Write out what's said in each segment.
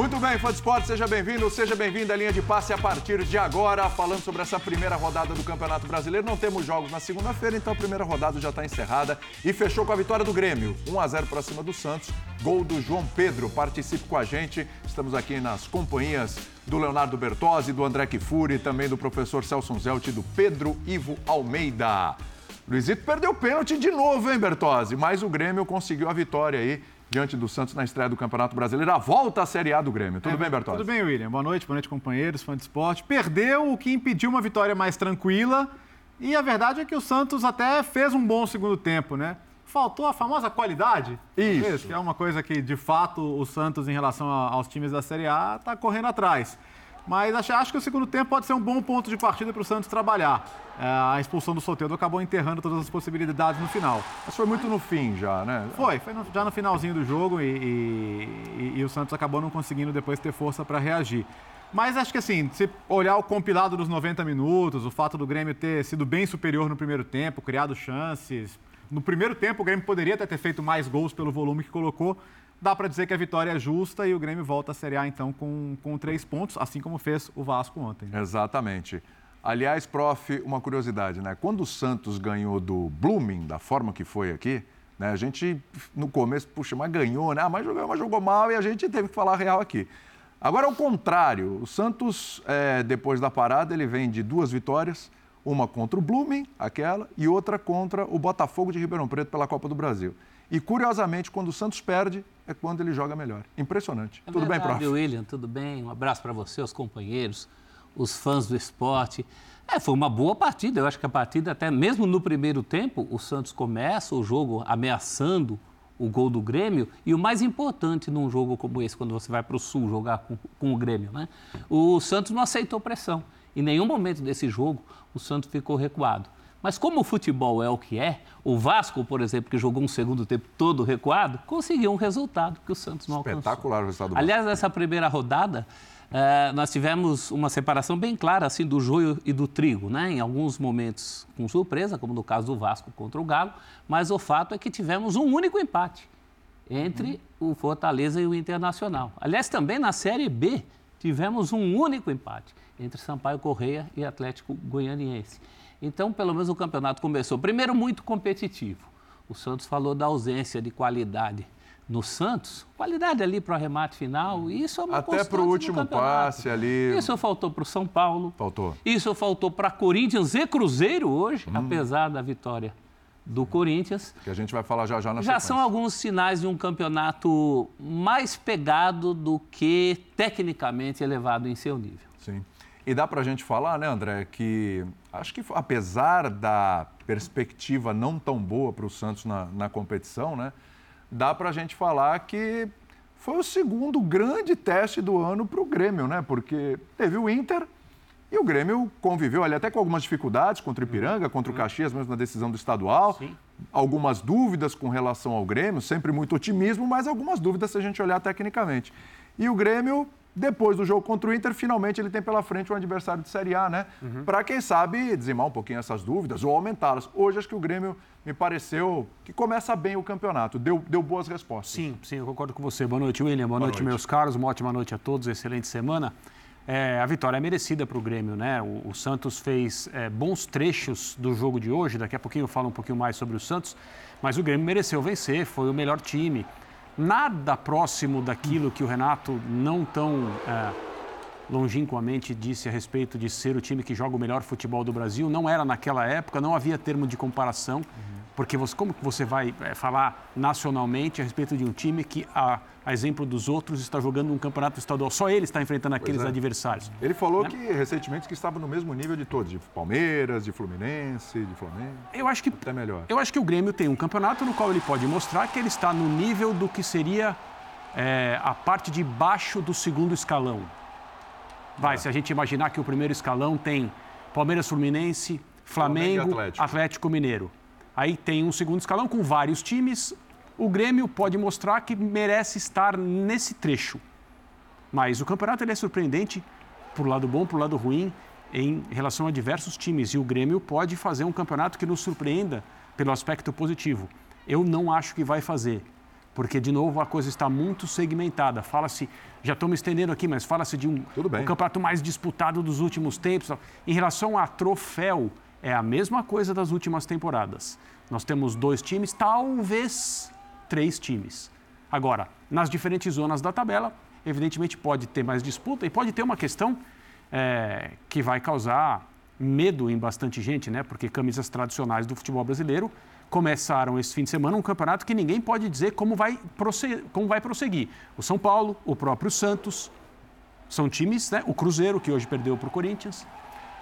Muito bem, fã de esporte, seja bem-vindo, seja bem-vindo à linha de passe a partir de agora, falando sobre essa primeira rodada do Campeonato Brasileiro. Não temos jogos na segunda-feira, então a primeira rodada já está encerrada e fechou com a vitória do Grêmio, 1 a 0 para cima do Santos. Gol do João Pedro. Participe com a gente. Estamos aqui nas companhias do Leonardo Bertozzi, do André Kifuri, também do professor Celso Zelt e do Pedro Ivo Almeida. Luizito perdeu pênalti de novo, hein, Bertozzi? Mas o Grêmio conseguiu a vitória aí diante do Santos na estreia do Campeonato Brasileiro. A volta à Série A do Grêmio. Tudo é, bem, Bertozzi? Tudo bem, William. Boa noite, boa noite, companheiros, fã de esporte. Perdeu o que impediu uma vitória mais tranquila. E a verdade é que o Santos até fez um bom segundo tempo, né? Faltou a famosa qualidade. Isso. Que é uma coisa que, de fato, o Santos, em relação aos times da Série A, está correndo atrás. Mas acho, acho, que o segundo tempo pode ser um bom ponto de partida para o Santos trabalhar. É, a expulsão do Soteldo acabou enterrando todas as possibilidades no final. Mas foi muito no fim já, né? Foi, foi no, já no finalzinho do jogo e, e, e, o Santos acabou não conseguindo depois ter força para reagir. Mas acho que assim, se olhar o compilado dos 90 minutos, o fato do Grêmio ter sido bem superior no primeiro tempo, criado chances. No primeiro tempo, o Grêmio poderia até ter feito mais gols pelo volume que colocou, dá para dizer que a vitória é justa e o Grêmio volta a Série A, então, com, com três pontos, assim como fez o Vasco ontem. Exatamente. Aliás, prof, uma curiosidade, né? Quando o Santos ganhou do Blooming, da forma que foi aqui, né? A gente, no começo, puxa, mas ganhou, né? Ah, mas jogou, mas jogou mal e a gente teve que falar real aqui. Agora, ao contrário, o Santos, é, depois da parada, ele vem de duas vitórias, uma contra o Blooming, aquela, e outra contra o Botafogo de Ribeirão Preto pela Copa do Brasil. E, curiosamente, quando o Santos perde, é quando ele joga melhor. Impressionante. É tudo verdade, bem, prof? William, tudo bem? Um abraço para você, os companheiros, os fãs do esporte. É, foi uma boa partida. Eu acho que a partida, até mesmo no primeiro tempo, o Santos começa o jogo ameaçando o gol do Grêmio. E o mais importante num jogo como esse, quando você vai para o Sul jogar com, com o Grêmio, né? O Santos não aceitou pressão. Em nenhum momento desse jogo, o Santos ficou recuado. Mas como o futebol é o que é, o Vasco, por exemplo, que jogou um segundo tempo todo recuado, conseguiu um resultado que o Santos não alcançou. Espetacular o resultado do Aliás, nessa primeira rodada, eh, nós tivemos uma separação bem clara assim do joio e do trigo, né? Em alguns momentos com surpresa, como no caso do Vasco contra o Galo, mas o fato é que tivemos um único empate entre uhum. o Fortaleza e o Internacional. Aliás, também na Série B tivemos um único empate entre Sampaio Correia e Atlético Goianiense. Então, pelo menos o campeonato começou, primeiro, muito competitivo. O Santos falou da ausência de qualidade no Santos, qualidade ali para o arremate final, isso é uma Até para o último passe ali. Isso faltou para o São Paulo. Faltou. Isso faltou para Corinthians e Cruzeiro hoje, hum. apesar da vitória do Corinthians. Que a gente vai falar já já na Já sequência. são alguns sinais de um campeonato mais pegado do que tecnicamente elevado em seu nível. Sim. E dá para a gente falar, né, André, que acho que apesar da perspectiva não tão boa para o Santos na, na competição, né, dá para a gente falar que foi o segundo grande teste do ano para o Grêmio, né? Porque teve o Inter e o Grêmio conviveu ali até com algumas dificuldades contra o Ipiranga, uhum. contra o Caxias, mesmo na decisão do estadual. Sim. Algumas dúvidas com relação ao Grêmio, sempre muito otimismo, mas algumas dúvidas se a gente olhar tecnicamente. E o Grêmio depois do jogo contra o Inter, finalmente ele tem pela frente um adversário de Série A, né? Uhum. Para quem sabe dizimar um pouquinho essas dúvidas ou aumentá-las. Hoje acho que o Grêmio me pareceu que começa bem o campeonato, deu, deu boas respostas. Sim, sim, eu concordo com você. Boa noite, William. Boa, Boa noite, noite, meus caros. Uma ótima noite a todos, excelente semana. É, a vitória é merecida para o Grêmio, né? O, o Santos fez é, bons trechos do jogo de hoje. Daqui a pouquinho eu falo um pouquinho mais sobre o Santos. Mas o Grêmio mereceu vencer, foi o melhor time. Nada próximo daquilo que o Renato não tão é, longínquamente disse a respeito de ser o time que joga o melhor futebol do Brasil. Não era naquela época, não havia termo de comparação. Uhum. Porque você, como você vai é, falar nacionalmente a respeito de um time que, a, a, exemplo dos outros, está jogando um campeonato estadual? Só ele está enfrentando aqueles é. adversários. Ele falou né? que recentemente que estava no mesmo nível de todos, de Palmeiras, de Fluminense, de Flamengo. Eu acho que até melhor. Eu acho que o Grêmio tem um campeonato no qual ele pode mostrar que ele está no nível do que seria é, a parte de baixo do segundo escalão. Vai, é. se a gente imaginar que o primeiro escalão tem Palmeiras, Fluminense, Flamengo, Flamengo Atlético. Atlético Mineiro. Aí tem um segundo escalão com vários times. O Grêmio pode mostrar que merece estar nesse trecho. Mas o campeonato ele é surpreendente, por lado bom, por lado ruim, em relação a diversos times. E o Grêmio pode fazer um campeonato que nos surpreenda pelo aspecto positivo. Eu não acho que vai fazer. porque, de novo, a coisa está muito segmentada. Fala-se, já estou me estendendo aqui, mas fala-se de um, um, campeonato mais disputado dos últimos tempos. Em relação a troféu, é a mesma coisa das últimas temporadas. Nós temos dois times, talvez três times. Agora, nas diferentes zonas da tabela, evidentemente pode ter mais disputa e pode ter uma questão é, que vai causar medo em bastante gente, né? Porque camisas tradicionais do futebol brasileiro começaram esse fim de semana um campeonato que ninguém pode dizer como vai, prosseguir, como vai prosseguir. O São Paulo, o próprio Santos, são times, né? O Cruzeiro, que hoje perdeu para o Corinthians,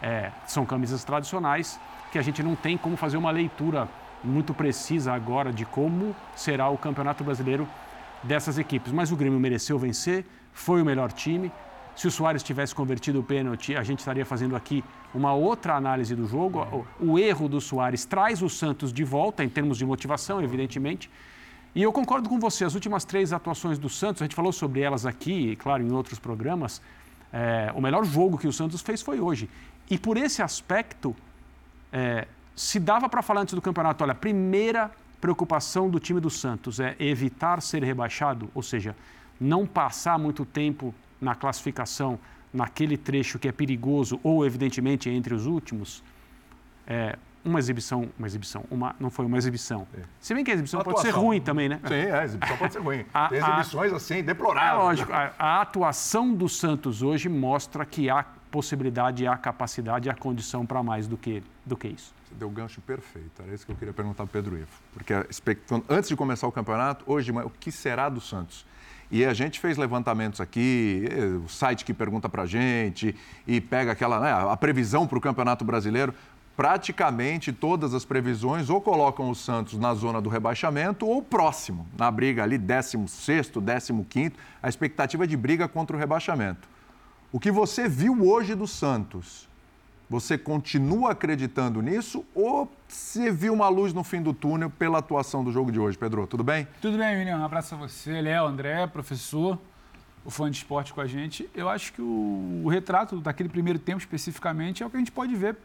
é, são camisas tradicionais que a gente não tem como fazer uma leitura muito precisa agora de como será o Campeonato Brasileiro dessas equipes. Mas o Grêmio mereceu vencer, foi o melhor time. Se o Soares tivesse convertido o pênalti, a gente estaria fazendo aqui uma outra análise do jogo. O, o erro do Soares traz o Santos de volta, em termos de motivação, evidentemente. E eu concordo com você, as últimas três atuações do Santos, a gente falou sobre elas aqui, claro, em outros programas. É, o melhor jogo que o Santos fez foi hoje. E por esse aspecto, é, se dava para falar antes do campeonato, olha, a primeira preocupação do time do Santos é evitar ser rebaixado, ou seja, não passar muito tempo na classificação naquele trecho que é perigoso ou evidentemente entre os últimos, é, uma exibição, uma exibição, uma, não foi uma exibição. É. Se bem que a exibição pode ser ruim também, né? Sim, a exibição pode ser ruim. a, Tem exibições a, assim, deploráveis. É lógico, a, a, atuação do Santos hoje mostra que há possibilidade, há capacidade, há condição para mais do que, do que isso. Você deu o gancho perfeito, era isso que eu queria perguntar para Pedro Ivo. Porque antes de começar o campeonato, hoje, o que será do Santos? E a gente fez levantamentos aqui, o site que pergunta para a gente e pega aquela, né, a previsão para o Campeonato Brasileiro. Praticamente todas as previsões ou colocam o Santos na zona do rebaixamento ou próximo, na briga ali, 16, 15, a expectativa de briga contra o rebaixamento. O que você viu hoje do Santos você continua acreditando nisso ou você viu uma luz no fim do túnel pela atuação do jogo de hoje, Pedro? Tudo bem? Tudo bem, William. Um abraço a você, Léo, André, professor, o fã de esporte com a gente. Eu acho que o, o retrato daquele primeiro tempo especificamente é o que a gente pode ver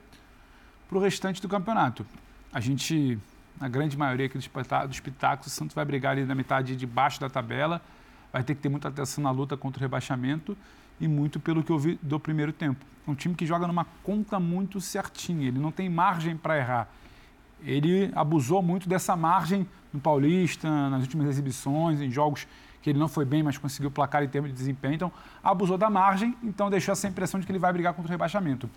para o restante do campeonato. A gente, na grande maioria aqui dos espetáculos, o Santos vai brigar ali na metade de baixo da tabela, vai ter que ter muita atenção na luta contra o rebaixamento e muito pelo que eu vi do primeiro tempo. É um time que joga numa conta muito certinha, ele não tem margem para errar. Ele abusou muito dessa margem no Paulista, nas últimas exibições, em jogos que ele não foi bem, mas conseguiu placar em termos de desempenho. Então, abusou da margem, então deixou essa impressão de que ele vai brigar contra o rebaixamento.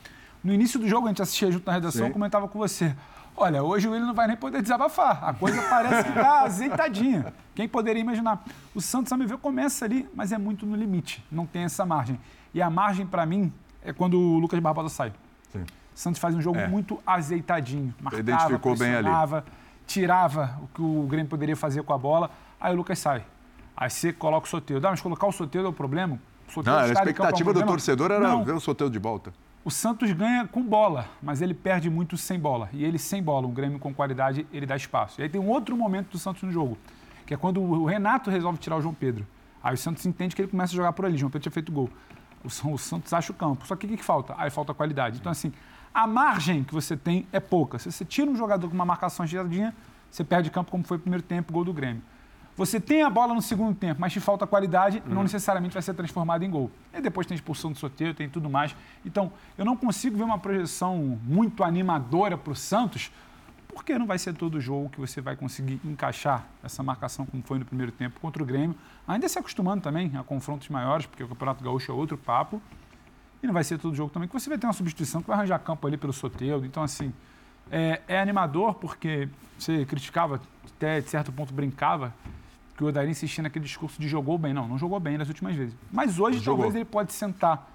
No início do jogo, a gente assistia junto na redação, Sim. comentava com você. Olha, hoje o Willian não vai nem poder desabafar. A coisa parece que está azeitadinha. Quem poderia imaginar? O Santos, a meu ver, começa ali, mas é muito no limite. Não tem essa margem. E a margem, para mim, é quando o Lucas Barbosa sai. Sim. Santos faz um jogo é. muito azeitadinho. Marcava, Identificou bem ali. tirava o que o Grêmio poderia fazer com a bola. Aí o Lucas sai. Aí você coloca o sorteio. Dá, mas colocar o sorteio é o problema. O Não, a expectativa é um do torcedor era Não. ver o sorteio de volta. O Santos ganha com bola, mas ele perde muito sem bola. E ele sem bola, um Grêmio com qualidade, ele dá espaço. E aí tem um outro momento do Santos no jogo, que é quando o Renato resolve tirar o João Pedro. Aí o Santos entende que ele começa a jogar por ali. João Pedro tinha feito gol o Santos acha o campo. Só que o que, que falta? Aí falta qualidade. Então, assim, a margem que você tem é pouca. Se você tira um jogador com uma marcação giradinha, você perde campo, como foi o primeiro tempo, gol do Grêmio. Você tem a bola no segundo tempo, mas te falta qualidade, não necessariamente vai ser transformado em gol. E depois tem expulsão do sorteio, tem tudo mais. Então, eu não consigo ver uma projeção muito animadora para o Santos, porque não vai ser todo jogo que você vai conseguir encaixar essa marcação como foi no primeiro tempo contra o Grêmio. Ainda se acostumando também a confrontos maiores, porque o Campeonato Gaúcho é outro papo. E não vai ser todo jogo também, que você vai ter uma substituição que vai arranjar campo ali pelo Soteldo. Então, assim, é, é, animador porque você criticava, até de certo ponto brincava, que o Odair insistia naquele discurso de jogou bem. Não, não jogou bem nas últimas vezes. Mas hoje, jogou. talvez, ele pode sentar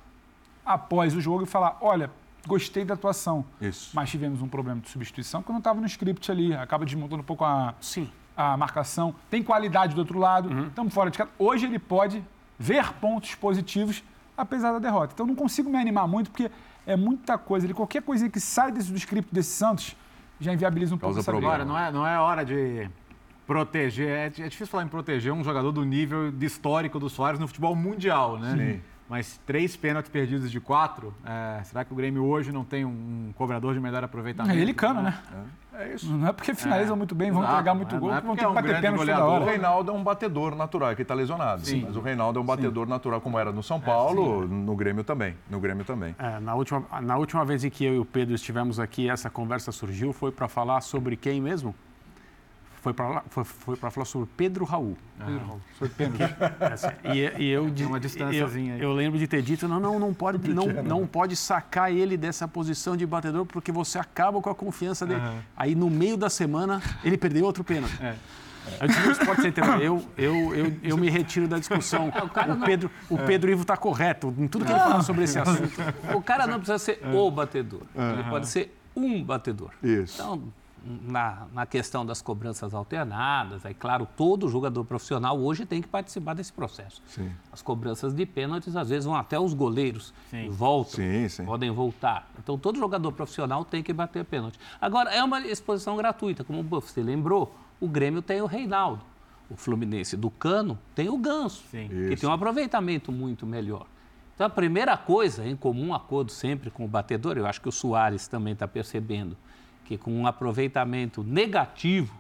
após o jogo e falar, olha, gostei da atuação. Isso. Mas tivemos um problema de substituição que não estava no script ali. Acaba desmontando um pouco a, Sim. a marcação. Tem qualidade do outro lado. Uhum. Estamos fora de casa. Hoje ele pode ver pontos positivos, apesar da derrota. Então não consigo me animar muito, porque é muita coisa. Ele, qualquer coisinha que sai desse, do script desse Santos já inviabiliza um pouco essa Agora, não é, não é hora de proteger. É, é, difícil falar em proteger um jogador do nível histórico do Soares no futebol mundial, né? Sim. mas três pênaltis perdidos de quatro. É, será que o Grêmio hoje não tem um cobrador de melhor aproveitamento? É ele cana, né? É isso. Não é porque finalizam É. muito bem, vão Exato, pegar muito é- gol, não é vão ter é que um bater pênalti toda goleador, O hora. Reinaldo é um batedor natural, é que está lesionado. Sim. Mas o Reinaldo é um batedor natural, como era no São Paulo, no Grêmio também. No Grêmio também. É, na, última, na última vez em que eu e o Pedro estivemos aqui, essa conversa surgiu, foi para falar sobre quem mesmo? Foi para foi, foi pra falar sobre Pedro Raul. Foi pênalti. Assim, e, e eu, de- uma distânciazinha eu, eu lembro de ter dito, não, não, não pode, não, não pode sacar ele dessa posição de batedor porque você acaba com a confiança dele. Aí no meio da semana ele perdeu outro pênalti. É. Eu disse, "Não, pode ser eu, eu, eu, eu me retiro da discussão. O Pedro, o Pedro Ivo está correto em tudo que ele fala sobre esse assunto. O cara não precisa ser o batedor. Ele pode ser um batedor. Isso. Então, na, na questão das cobranças alternadas, aí, claro, todo jogador profissional hoje tem que participar desse processo. Sim. As cobranças de pênaltis, às vezes, vão até os goleiros Sim. e voltam, Sim, sim. podem voltar. Então, todo jogador profissional tem que bater pênalti. Agora, é uma exposição gratuita, como você lembrou, o Grêmio tem o Reinaldo. O Fluminense do Cano tem o Ganso, Sim. que Isso. tem um aproveitamento muito melhor. Então, a primeira coisa, em comum acordo sempre com o batedor, eu acho que o Soares também está percebendo, que com um aproveitamento negativo,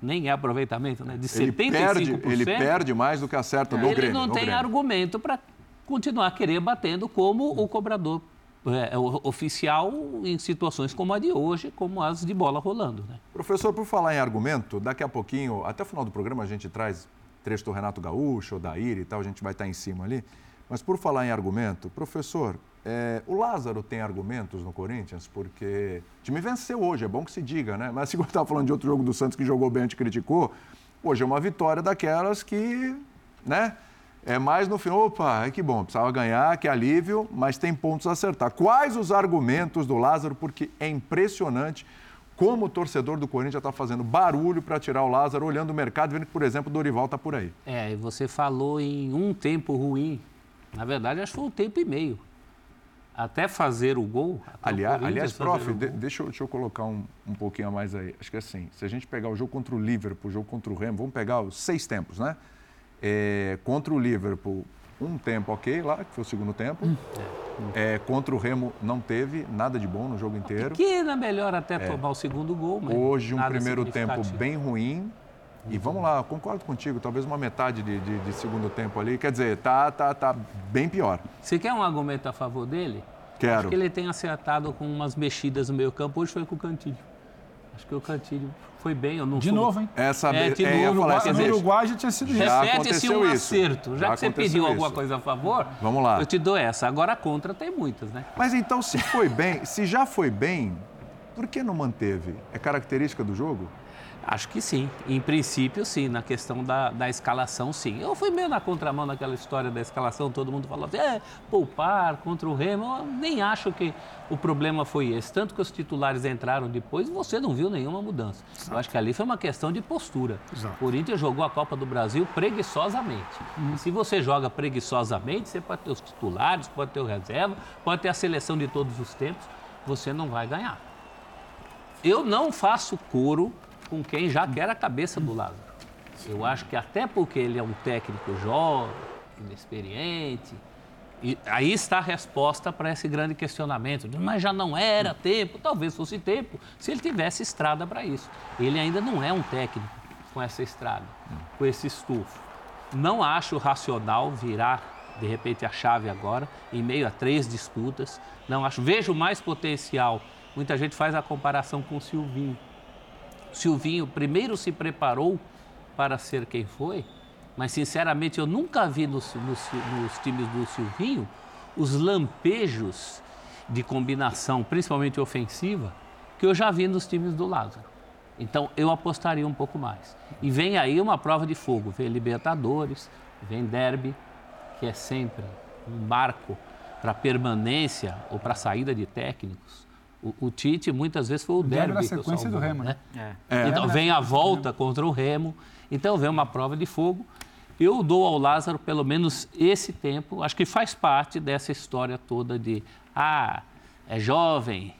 nem é aproveitamento, né, de Ele 75%, perde, ele perde mais do que acerta no ele Grêmio. não no tem Grêmio. argumento para continuar querer batendo como o cobrador é, o- oficial em situações como a de hoje, como as de bola rolando. Né? Professor, por falar em argumento, daqui a pouquinho, até o final do programa, a gente traz trecho do Renato Gaúcho, ou da Ira e tal, a gente vai estar em cima ali. Mas por falar em argumento, professor, é, o Lázaro tem argumentos no Corinthians? Porque o time venceu hoje, é bom que se diga, né? Mas se você estava falando de outro jogo do Santos que jogou bem, a gente criticou, hoje é uma vitória daquelas que, né? É mais no fim, opa, que bom, precisava ganhar, que alívio, mas tem pontos a acertar. Quais os argumentos do Lázaro? Porque é impressionante como o torcedor do Corinthians está fazendo barulho para tirar o Lázaro, olhando o mercado, vendo que, por exemplo, o Dorival está por aí. É, e você falou em um tempo ruim. Na verdade, acho que foi um tempo e meio. Até fazer o gol. o Aliás, aliás prof, de- deixa, eu, deixa eu colocar um, um pouquinho a mais aí. Acho que assim, se a gente pegar o jogo contra o Liverpool, o jogo contra o Remo, vamos pegar os seis tempos, né? É, contra o Liverpool, um tempo ok lá, que foi o segundo tempo. É, contra o Remo não teve nada de bom no jogo inteiro. Pequena melhor até tomar o segundo gol. Mas É. Hoje um primeiro tempo bem ruim. E vamos lá, concordo contigo, talvez uma metade de, de- de segundo tempo ali. Quer dizer, tá, tá, tá bem pior. Você quer um argumento a favor dele? Quero. Acho que ele tem acertado com umas mexidas no meio campo. Hoje foi com o Cantilho. Acho que o Cantilho foi bem. Eu não De sou- novo, hein? Essa É, de ia novo, falar No. Uruguai já tinha sido isso. Já Repete-se aconteceu um isso. acerto. Já, Já que você pediu isso. alguma coisa a favor, Vamos lá. eu te dou essa. Agora a contra tem muitas, né? Mas então, se foi bem, se já foi bem, por que não manteve? É característica do jogo? Acho que sim. Em princípio, sim. Na questão da, da escalação, sim. Eu fui meio na contramão naquela história da escalação. Todo mundo falou assim, é, poupar contra o Remo. Eu nem acho que o problema foi esse. Tanto que os titulares entraram depois, você não viu nenhuma mudança. Eu acho que ali foi uma questão de postura. O Corinthians jogou a Copa do Brasil preguiçosamente. E se você joga preguiçosamente, você pode ter os titulares, pode ter o reserva, pode ter a seleção de todos os tempos, você não vai ganhar. Eu não faço coro com quem já quer a cabeça do Lázaro. Eu acho que até porque ele é um técnico jovem, inexperiente, e aí está a resposta para esse grande questionamento. Mas já não era tempo, talvez fosse tempo, se ele tivesse estrada para isso. Ele ainda não é um técnico com essa estrada, com esse estufo. Não acho racional virar, de repente, a chave agora, em meio a três disputas. Não acho. Vejo mais potencial. Muita gente faz a comparação com o Silvinho. Silvinho primeiro se preparou para ser quem foi, mas sinceramente eu nunca vi nos, nos- nos times do Silvinho os lampejos de combinação, principalmente ofensiva, que eu já vi nos times do Lázaro. Então eu apostaria um pouco mais. E vem aí uma prova de fogo, vem Libertadores, vem Derby, que é sempre um marco para permanência ou para saída de técnicos. O, o Tite muitas vezes foi o Derby Derby, o sequência do salvou, Remo, né? É. então vem a volta contra o Remo, então vem uma prova de fogo. Eu dou ao Lázaro pelo menos esse tempo, acho que faz parte dessa história toda de ah, é jovem,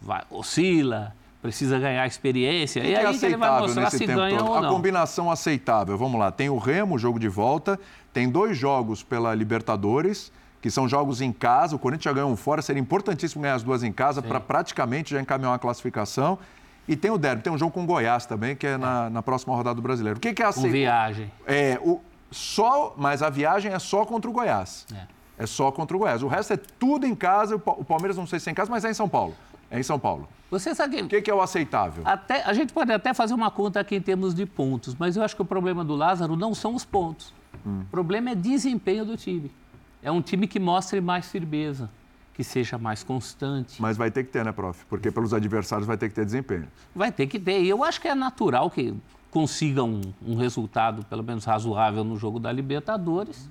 vai, oscila, precisa ganhar experiência. O e é aí que ele vai aceitável mostrar nesse se tempo ganha todo? ou A não. combinação aceitável, vamos lá. Tem o Remo, jogo de volta, tem dois jogos pela Libertadores, que são jogos em casa. O Corinthians já ganhou um fora, seria importantíssimo ganhar as duas em casa para praticamente já encaminhar uma classificação. E tem o derby, tem um jogo com o Goiás também, que é na, na próxima rodada do Brasileiro. O que, que é a Com viagem. É, o, só, mas a viagem é só contra o Goiás. É. É só contra o Goiás. O resto é tudo em casa. O Pa- o Palmeiras não sei se é em casa, mas é em São Paulo. É em São Paulo. Você sabe O que, que é o aceitável? Até, a gente pode até fazer uma conta aqui em termos de pontos, mas eu acho que o problema do Lázaro não são os pontos. O problema é desempenho do time. É um time que mostre mais firmeza, que seja mais constante. Mas vai ter que ter, né, prof? Porque pelos adversários vai ter que ter desempenho. Vai ter que ter. E eu acho que é natural que consiga um, um resultado, pelo menos razoável, no jogo da Libertadores.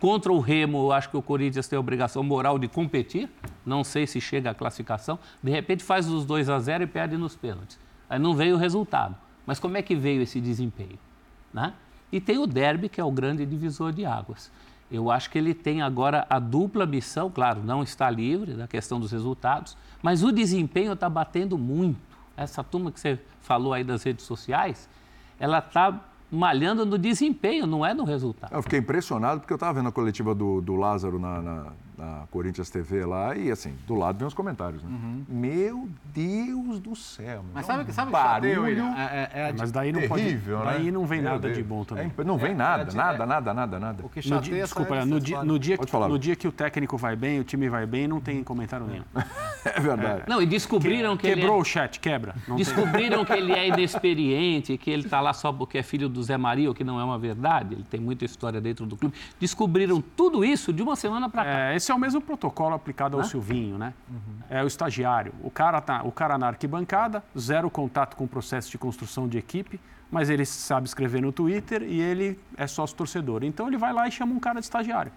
Contra o Remo, eu acho que o Corinthians tem a obrigação moral de competir. Não sei se chega à classificação. De repente faz os 2 a 0 e perde nos pênaltis. Aí não veio o resultado. Mas como é que veio esse desempenho? Né? E tem o derby, que é o grande divisor de águas. Eu acho que ele tem agora a dupla missão, claro, não está livre da questão dos resultados, mas o desempenho está batendo muito. Essa turma que você falou aí das redes sociais, ela está malhando no desempenho, não é no resultado. Eu fiquei impressionado porque eu estava vendo a coletiva do, do Lázaro na, na, na Corinthians TV lá e, assim, do lado vem os comentários, né? Meu Deus do céu. Mas sabe, sabe o que barulho? É, é- é Mas daí não pode. terrível, né? Daí não vem Meu nada de Deus. bom também. É não vem É, nada, é de- nada, é- nada, nada, nada. O que No chateia dia, são desculpa, no dia, no, dia Pode que, no dia que o técnico vai bem, o time vai bem, não tem comentário nenhum. É verdade. Não, e descobriram que ele é- Quebrou o chat, quebra. Não tem. Descobriram que ele é inexperiente, que ele está lá só porque é filho do Zé Maria, o que não é uma verdade. Ele tem muita história dentro do clube. Descobriram tudo isso de uma semana para cá. É, esse é o mesmo protocolo aplicado ao Silvinho, né? É o estagiário. O cara, tá, o cara na arquibancada, zero contato com o processo de construção de equipe, mas ele sabe escrever no Twitter e ele é sócio torcedor. Então ele vai lá e chama um cara de estagiário.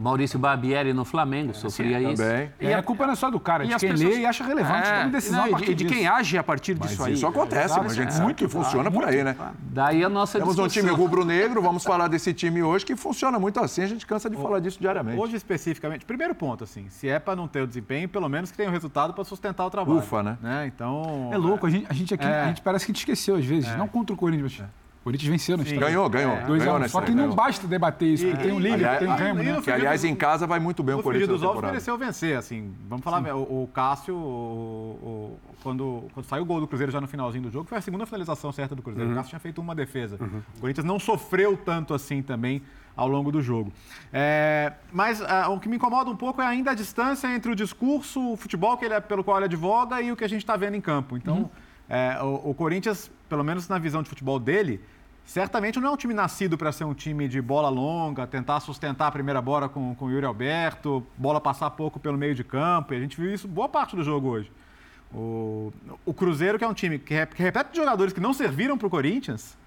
Maurício Barbieri no Flamengo sofria isso. Também. E a culpa não é só do cara, é de quem pessoas- lê e acha relevante É, toma decisão não, a partir de, de quem disso. age a partir Mas disso aí. isso acontece, mas a gente sabe que funciona por aí, né? Daí a nossa Temos um time rubro-negro, vamos falar desse time hoje que funciona muito assim, a gente cansa de falar disso diariamente. Hoje, especificamente, primeiro ponto, assim, se é para não ter o desempenho, pelo menos que tenha o resultado para sustentar o trabalho. Ufa, né? Então. É louco, a gente, a gente aqui, É. a gente parece que a gente esqueceu às vezes, não contra o Corinthians, o Corinthians venceu na. Ganhou, ganhou. Dois ganhou Só que não ganhou. basta debater isso, porque tem um Liverpool, aliás- tem um Remo, e né? Que, aliás, em casa vai muito bem o O Corinthians dos na Ovos mereceu vencer, assim. Vamos falar, o, o Cássio, o- o- quando, quando saiu o gol do Cruzeiro já no finalzinho do jogo, foi a segunda finalização certa do Cruzeiro. O Cássio tinha feito uma defesa. O Corinthians não sofreu tanto assim também ao longo do jogo. É, mas ah, o que me incomoda um pouco é ainda a distância entre o discurso, o futebol que ele é, pelo qual ele advoga e o que a gente está vendo em campo. Então, é, o, o Corinthians, pelo menos na visão de futebol dele, certamente não é um time nascido para ser um time de bola longa, tentar sustentar a primeira bola com, com o Yuri Alberto, bola passar pouco pelo meio de campo. E a gente viu isso boa parte do jogo hoje. O, o Cruzeiro, que é um time que, que repete jogadores que não serviram para o Corinthians,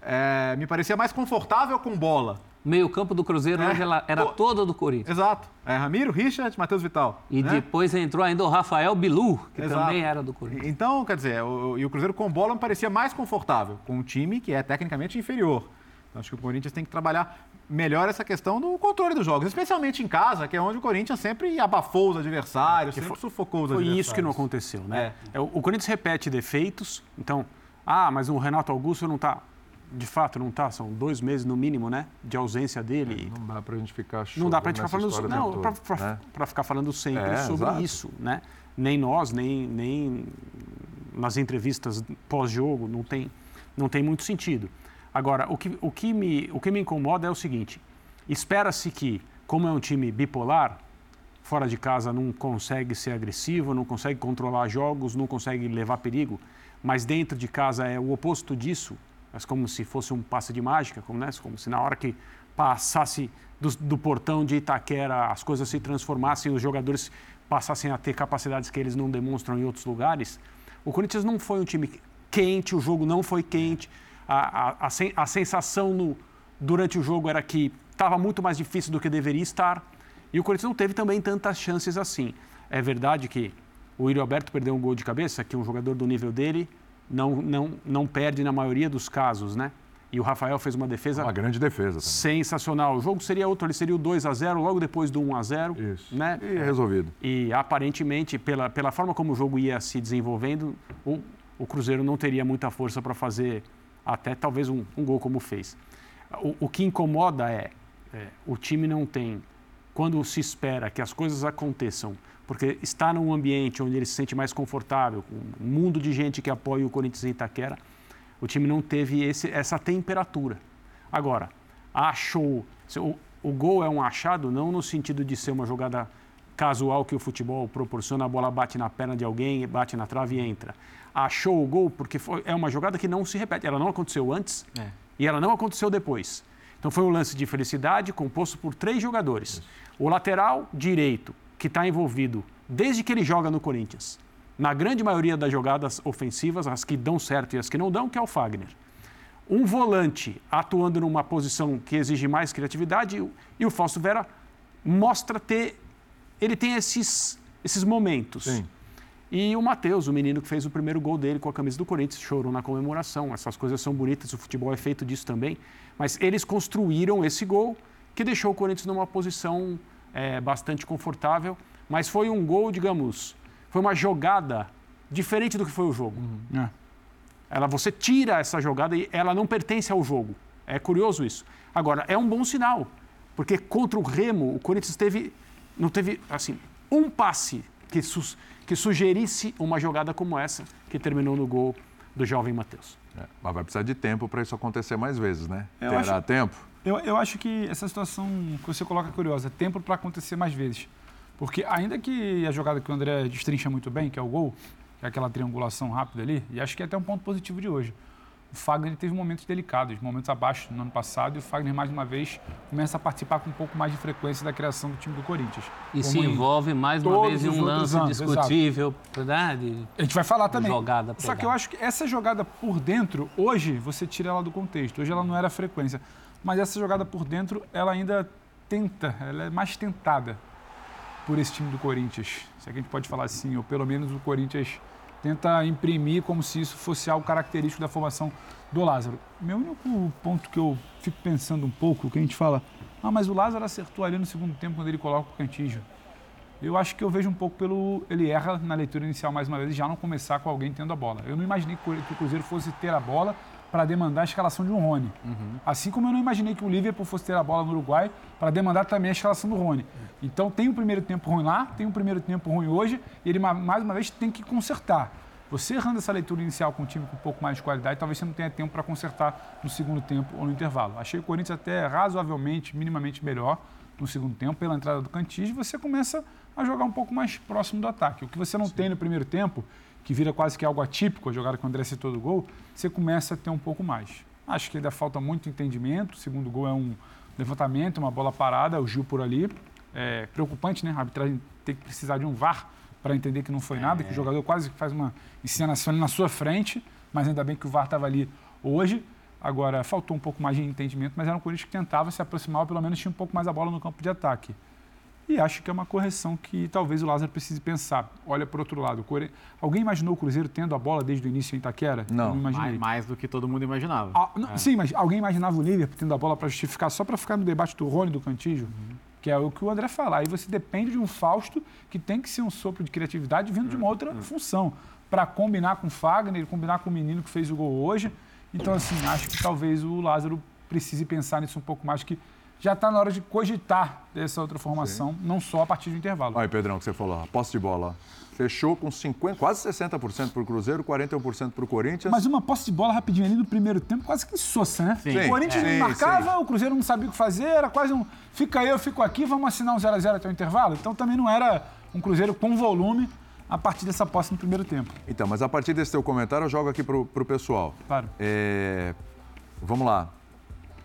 é, me parecia mais confortável com bola. Meio campo do Cruzeiro É. hoje ela era Pô. todo do Corinthians. Exato. É, Ramiro, Richard, Matheus Vital. E né? depois entrou ainda o Rafael Bilu, que Exato. também era do Corinthians. Então, quer dizer, o, e o Cruzeiro com bola me parecia mais confortável, com um time que é tecnicamente inferior. Então, acho que o Corinthians tem que trabalhar melhor essa questão do controle dos jogos, especialmente em casa, que é onde o Corinthians sempre abafou os adversários, sempre sufocou os Foi adversários. isso que não aconteceu, né? É, o o Corinthians repete defeitos, então, ah, mas o Renato Augusto não está. De fato, não está. São dois meses no mínimo, né? De ausência dele. Não dá pra gente ficar Não dá para nessa ficar falando não, pra- né? ficar falando sempre É, sobre exato. isso, né? Nem nós, nem, nem nas entrevistas pós-jogo, não tem, não tem muito sentido. Agora, o que, o, que me, o que me incomoda é o seguinte: espera-se que, como é um time bipolar, fora de casa não consegue ser agressivo, não consegue controlar jogos, não consegue levar perigo, mas dentro de casa é o oposto disso, mas como se fosse um passe de mágica, como, né? como se na hora que passasse do, do portão de Itaquera as coisas se transformassem, os jogadores passassem a ter capacidades que eles não demonstram em outros lugares. O Corinthians não foi um time quente, o jogo não foi quente, a, a, a, a sensação no, durante o jogo era que estava muito mais difícil do que deveria estar. E o Corinthians não teve também tantas chances assim. É verdade que o Yuri Alberto perdeu um gol de cabeça, que um jogador do nível dele não, não, não perde na maioria dos casos, né? E o Rafael fez uma defesa Uma grande defesa também. sensacional. O jogo seria outro, ele seria o 2 a 0 logo depois do 1 a 0 Isso. né? E resolvido. E aparentemente, pela, pela forma como o jogo ia se desenvolvendo, o, o Cruzeiro não teria muita força para fazer até talvez um, um gol como fez. O, o que incomoda é, é, o time não tem quando se espera que as coisas aconteçam, porque está num ambiente onde ele se sente mais confortável, com um mundo de gente que apoia o Corinthians em Itaquera, o time não teve esse, essa temperatura. Agora, achou. O, o gol é um achado não no sentido de ser uma jogada casual que o futebol proporciona, a bola bate na perna de alguém, bate na trave e entra. Achou o gol porque foi, é uma jogada que não se repete. Ela não aconteceu antes é. e ela não aconteceu depois. Então foi um lance de felicidade composto por três jogadores. Isso. O lateral direito, que está envolvido desde que ele joga no Corinthians, na grande maioria das jogadas ofensivas, as que dão certo e as que não dão, que é o Fagner. Um volante atuando numa posição que exige mais criatividade e o Fausto Vera mostra ter ele tem esses, esses momentos. Sim. E o Matheus, o menino que fez o primeiro gol dele com a camisa do Corinthians, chorou na comemoração. Essas coisas são bonitas, o futebol é feito disso também. Mas eles construíram esse gol que deixou o Corinthians numa posição é, bastante confortável. Mas foi um gol, digamos, foi uma jogada diferente do que foi o jogo. Uhum. É. Ela, você tira essa jogada e ela não pertence ao jogo. É curioso isso. Agora, é um bom sinal, porque contra o Remo, o Corinthians teve não teve, assim, um passe que, su que sugerisse uma jogada como essa, que terminou no gol do jovem Matheus. É, mas vai precisar de tempo para isso acontecer mais vezes, né? Eu Terá acho, tempo? Eu, eu acho que essa situação que você coloca é curiosa, tempo para acontecer mais vezes. Porque ainda que a jogada que o André destrincha muito bem, que é o gol, que é aquela triangulação rápida ali, e acho que é até um ponto positivo de hoje o Fagner teve momentos delicados, momentos abaixo no ano passado, e o Fagner, mais uma vez, começa a participar com um pouco mais de frequência da criação do time do Corinthians. E se envolve mais uma vez em um lance anos, discutível, verdade? A gente vai falar também. Jogada Só que eu acho que essa jogada por dentro, hoje, você tira ela do contexto. Hoje ela não era frequência. Mas essa jogada por dentro, ela ainda tenta, ela é mais tentada por esse time do Corinthians. Se é que a gente pode falar assim, ou pelo menos o Corinthians tenta imprimir como se isso fosse algo característico da formação do Lázaro. Meu único ponto que eu fico pensando um pouco, que a gente fala, ah, mas o Lázaro acertou ali no segundo tempo quando ele coloca o Cantígio. Eu acho que eu vejo um pouco pelo. Ele erra na leitura inicial mais uma vez e já não começar com alguém tendo a bola. Eu não imaginei que o Cruzeiro fosse ter a bola para demandar a escalação de um Rony. Uhum. Assim como eu não imaginei que o Liverpool fosse ter a bola no Uruguai para demandar também a escalação do Rony. Então tem um primeiro tempo ruim lá, tem um primeiro tempo ruim hoje, e ele mais uma vez tem que consertar. Você errando essa leitura inicial com um time com um pouco mais de qualidade, talvez você não tenha tempo para consertar no segundo tempo ou no intervalo. Achei o Corinthians até razoavelmente, minimamente melhor no segundo tempo, pela entrada do Cantis, e você começa a jogar um pouco mais próximo do ataque. O que você não Sim. tem no primeiro tempo, que vira quase que algo atípico, a jogada que o André citou do gol, você começa a ter um pouco mais. Acho que ainda falta muito entendimento. O segundo gol é um levantamento, uma bola parada, o Gil por ali. É preocupante, né? A arbitragem tem que precisar de um VAR para entender que não foi nada, que o é. jogador quase faz uma encenação na sua frente, mas ainda bem que o VAR estava ali hoje. Agora, faltou um pouco mais de entendimento, mas era um Corinthians que tentava se aproximar, ou pelo menos tinha um pouco mais a bola no campo de ataque. E acho que é uma correção que talvez o Lázaro precise pensar. Olha por outro lado. Core... Alguém imaginou o Cruzeiro tendo a bola desde o início em Itaquera? Não, não imaginei. Mais, mais, do que todo mundo imaginava. Ah, não, é. Sim, mas alguém imaginava o Liverpool tendo a bola para justificar, só para ficar no debate do Rony do Cantígio? Uhum. Que é o que o André fala. Aí você depende de um Fausto que tem que ser um sopro de criatividade vindo de uma outra uhum. função. Para combinar com o Fagner, combinar com o menino que fez o gol hoje. Então, assim, acho que talvez o Lázaro precise pensar nisso um pouco mais, que já está na hora de cogitar dessa outra formação, Sim. não só a partir do intervalo. Olha, Pedrão, que você falou, a posse de bola. Fechou com 50, quase 60% para o Cruzeiro, 41% para o Corinthians. Mas uma posse de bola rapidinho ali no primeiro tempo, quase que sossa, né? Sim. O Corinthians é. marcava, sim. o Cruzeiro não sabia o que fazer, era quase um fica aí, eu fico aqui, vamos assinar um 0x0 até o intervalo. Então também não era um Cruzeiro com volume a partir dessa posse no primeiro tempo. Então, mas a partir desse teu comentário, eu jogo aqui para o pessoal. Claro. É, vamos lá.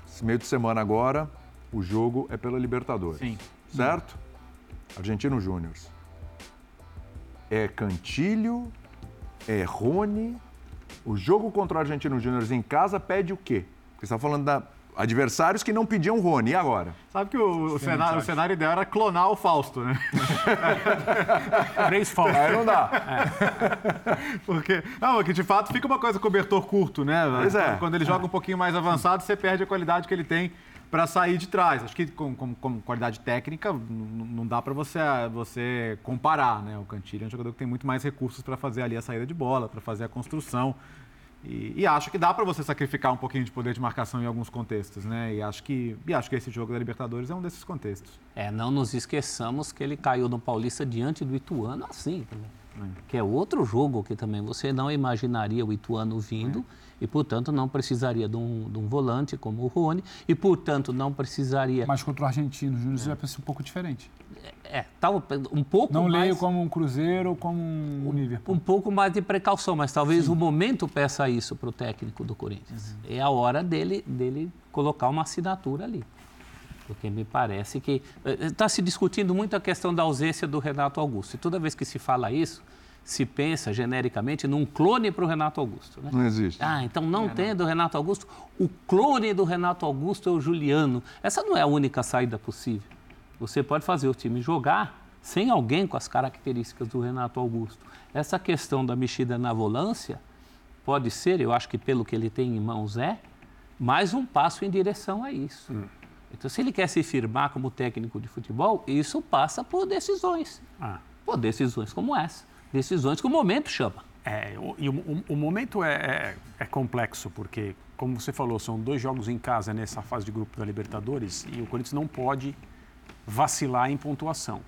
Esse meio de semana agora, o jogo é pela Libertadores. Sim. Certo? Argentino Júnior. É Cantilho, é Rony. O jogo contra o Argentino Júnior em casa pede o quê? Porque você está falando da adversários que não pediam Rony, e agora? Sabe que o, o, cenário, o cenário ideal era clonar o Fausto, né? Três Faustos. Aí não dá. É. Porque, não, porque de fato fica uma coisa cobertor curto, né? Pois é. Quando ele joga um pouquinho mais avançado, você perde a qualidade que ele tem para sair de trás. Acho que com, com, com qualidade técnica não dá para você, você comparar, né? O Cantilho é um jogador que tem muito mais recursos para fazer ali a saída de bola, para fazer a construção. E, e acho que dá para você sacrificar um pouquinho de poder de marcação em alguns contextos, né? E acho que, e acho que esse jogo da Libertadores é um desses contextos. É, não nos esqueçamos que ele caiu no Paulista diante do Ituano assim também. É. Que é outro jogo que também você não imaginaria o Ituano vindo é. E, portanto, não precisaria de um, de um, volante como o Rony e, portanto, não precisaria... Mas contra o Argentino, o Júnior é. já pensa um pouco diferente. É, tá um pouco Não mais... leio como um Cruzeiro ou como um Liverpool. Um pouco mais de precaução, mas talvez Sim. o momento peça isso para o técnico do Corinthians. Uhum. É a hora dele, dele colocar uma assinatura ali. Porque me parece que está eh, se discutindo muito a questão da ausência do Renato Augusto. E toda vez que se fala isso, se pensa genericamente num clone para o Renato Augusto. Né? Não existe. Ah, então não é, tendo o Renato Augusto, o clone do Renato Augusto é o Juliano. Essa não é a única saída possível. Você pode fazer o time jogar sem alguém com as características do Renato Augusto. Essa questão da mexida na volância pode ser, eu acho que pelo que ele tem em mãos é, mais um passo em direção a isso. Hum. Então, se ele quer se firmar como técnico de futebol, isso passa por decisões. Ah. Por decisões como essa. Decisões que o momento chama. É, e o, o, o momento é, é, é, complexo, porque, como você falou, são dois jogos em casa nessa fase de grupo da Libertadores e o Corinthians não pode vacilar em pontuação.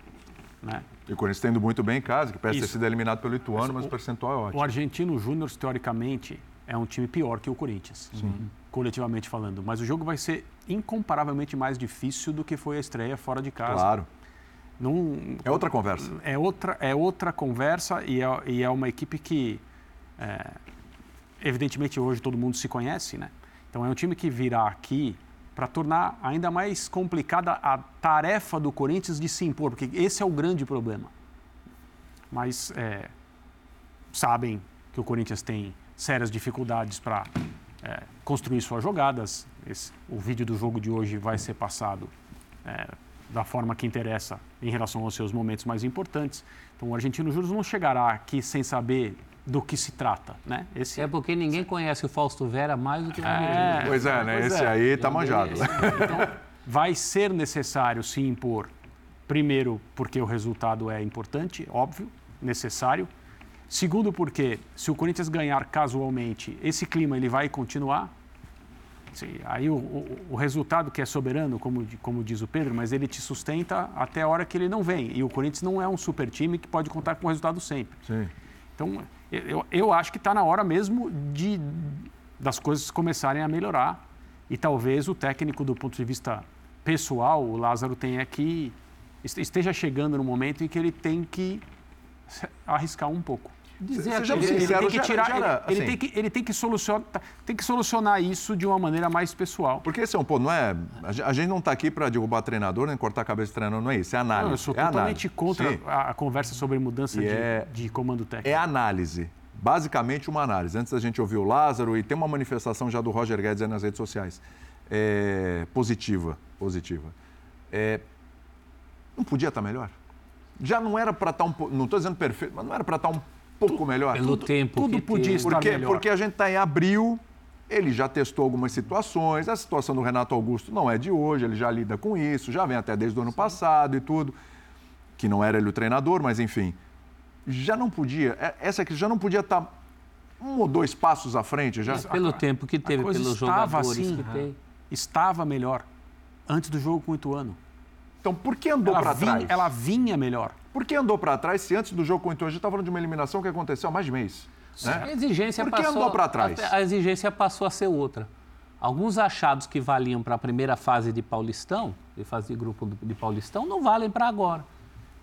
Né? E o Corinthians está indo muito bem em casa, que parece Isso. ter sido eliminado pelo Ituano, Isso. mas o percentual é ótimo. O Argentino Júnior, teoricamente, é um time pior que o Corinthians, Sim. coletivamente falando. Mas o jogo vai ser incomparavelmente mais difícil do que foi a estreia fora de casa. Claro. É outra conversa. É outra, é outra conversa e é, e é uma equipe que, é, evidentemente, hoje todo mundo se conhece, né? Então é um time que virá aqui para tornar ainda mais complicada a tarefa do Corinthians de se impor, porque esse é o grande problema. Mas é, sabem que o Corinthians tem sérias dificuldades para é, construir suas jogadas. Esse, o vídeo do jogo de hoje vai ser passado é, da forma que interessa em relação aos seus momentos mais importantes. Então, o Argentino Júnior não chegará aqui sem saber do que se trata, né? Esse é porque ninguém conhece o Fausto Vera mais do que o é, Pois é, né? Pois Esse é. aí está manjado. Então, vai ser necessário se impor, primeiro, porque o resultado é importante, óbvio, necessário. Segundo, porque se o Corinthians ganhar casualmente, esse clima ele vai continuar. Aí o, o, o, resultado que é soberano, como, como diz o Pedro, mas ele te sustenta até a hora que ele não vem. E o Corinthians não é um super time que pode contar com o resultado sempre. Sim. Então, eu, eu acho que está na hora mesmo de, das coisas começarem a melhorar. E talvez o técnico, do ponto de vista pessoal, o Lázaro tenha que. esteja chegando no momento em que ele tem que arriscar um pouco dizer aqui, ele, tem que tirar, já, já, ele, assim, ele, tem que, ele tem que solucionar, tem que solucionar isso de uma maneira mais pessoal. Porque esse é um ponto, não é? A gente não está aqui para derrubar treinador nem cortar a cabeça de treinador, não é isso, é análise. Não, eu sou é totalmente análise. contra a, a, conversa sobre mudança de, é, de comando técnico. É análise. Basicamente uma análise. Antes da gente ouvir o Lázaro e tem uma manifestação já do Roger Guedes nas redes sociais. É, positiva, positiva. É, não podia estar tá melhor? Já não era para estar tá um Não estou dizendo perfeito, mas não era para estar tá um pouco melhor. Pelo tudo, tempo tudo podia estar porque, melhor. Porque a gente está em abril, ele já testou algumas situações, a situação do Renato Augusto não é de hoje, ele já lida com isso, já vem até desde o ano Sim. passado e tudo, que não era ele o treinador, mas enfim. Já não podia, é, essa aqui já não podia estar tá um ou dois passos à frente já. Pelo a, tempo que teve, pelos jogadores assim, que tem. Estava melhor antes do jogo com o Ituano. Então, por que andou para trás? Ela vinha melhor. Por que andou para trás se antes do jogo com o Ituano, a gente está falando de uma eliminação que aconteceu há mais de mês? Né? A exigência Por que passou, andou para trás? A, a exigência passou a ser outra. Alguns achados que valiam para a primeira fase de Paulistão, de fase de grupo de Paulistão, não valem para agora.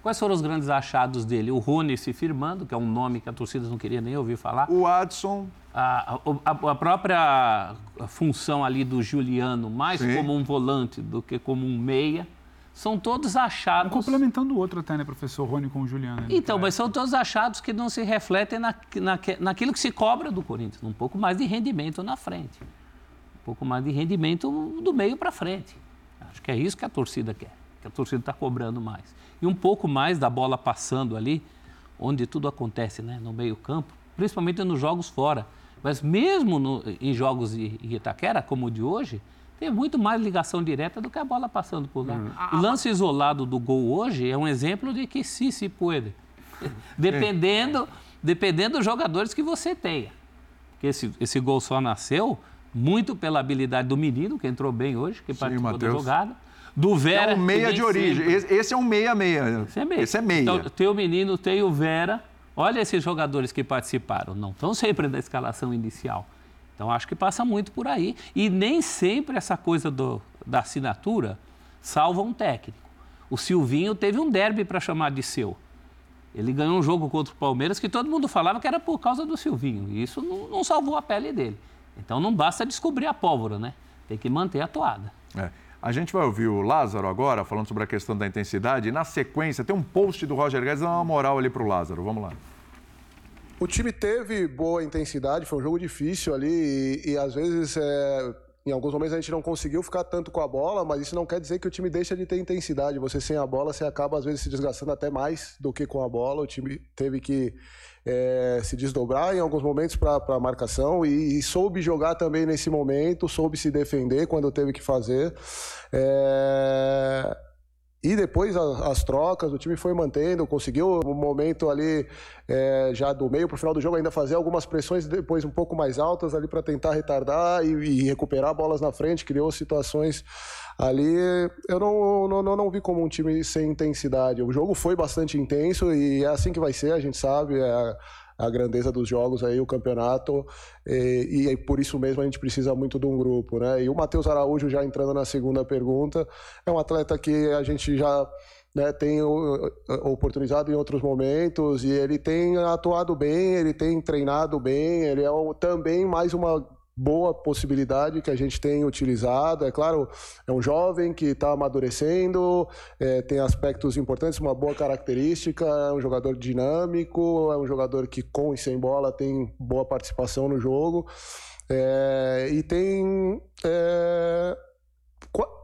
Quais foram os grandes achados dele? O Rony se firmando, que é um nome que a torcida não queria nem ouvir falar. O Adson. A, a, a própria função ali do Juliano, mais Sim. como um volante do que como um meia. São todos achados. Um complementando o outro até, né, professor Rony com o Juliano. Né? Então, mas são todos achados que não se refletem na, na, naquilo que se cobra do Corinthians. Um pouco mais de rendimento na frente. Um pouco mais de rendimento do meio para frente. Acho que é isso que a torcida quer. Que a torcida está cobrando mais. E um pouco mais da bola passando ali, onde tudo acontece, né, no meio-campo, principalmente nos jogos fora. Mas mesmo no, em jogos de Itaquera, como o de hoje, tem muito mais ligação direta do que a bola passando por lá. Hum. O lance isolado do gol hoje é um exemplo de que sim, se pode. dependendo, dependendo dos jogadores que você tenha. que esse, esse gol só nasceu muito pela habilidade do menino, que entrou bem hoje, que Sim, participou Mateus. da jogada. Do Vera. É um meia de origem. Sempre... Esse é um meia-meia. Esse é meia. Esse é meia. Então, tem o menino, tem o Vera. Olha esses jogadores que participaram. Não estão sempre da escalação inicial. Então, acho que passa muito por aí. E nem sempre essa coisa do, da assinatura salva um técnico. O Silvinho teve um derby para chamar de seu. Ele ganhou um jogo contra o Palmeiras que todo mundo falava que era por causa do Silvinho. E isso não, não salvou a pele dele. Então não basta descobrir a pólvora, né? Tem que manter a toada. É. A gente vai ouvir o Lázaro agora, falando sobre a questão da intensidade. E na sequência, tem um post do Roger Guedes, dá uma moral ali para o Lázaro. Vamos lá. O time teve boa intensidade, foi um jogo difícil ali e, e às vezes é, em alguns momentos a gente não conseguiu ficar tanto com a bola, mas isso não quer dizer que o time deixa de ter intensidade. Você sem a bola, você acaba às vezes se desgastando até mais do que com a bola. O time teve que é, se desdobrar em alguns momentos para a marcação e, e, soube jogar também nesse momento, soube se defender quando teve que fazer. É, e depois as, as, trocas, o time foi mantendo, conseguiu um momento ali é, já do meio para o final do jogo ainda fazer algumas pressões depois um pouco mais altas ali para tentar retardar e, e, recuperar bolas na frente, criou situações ali. Eu não, não, não, não, vi como um time sem intensidade. O jogo foi bastante intenso e é assim que vai ser, a gente sabe. É, a grandeza dos jogos aí, o campeonato, e, e, por isso mesmo a gente precisa muito de um grupo, né? E o Matheus Araújo, já entrando na segunda pergunta, é um atleta que a gente já né, tem oportunizado em outros momentos e ele tem atuado bem, ele tem treinado bem, ele é também mais uma boa possibilidade que a gente tem utilizado. É claro, é um jovem que está amadurecendo, é, tem aspectos importantes, uma boa característica, é um jogador dinâmico, é um jogador que com e sem bola tem boa participação no jogo. É, e tem é,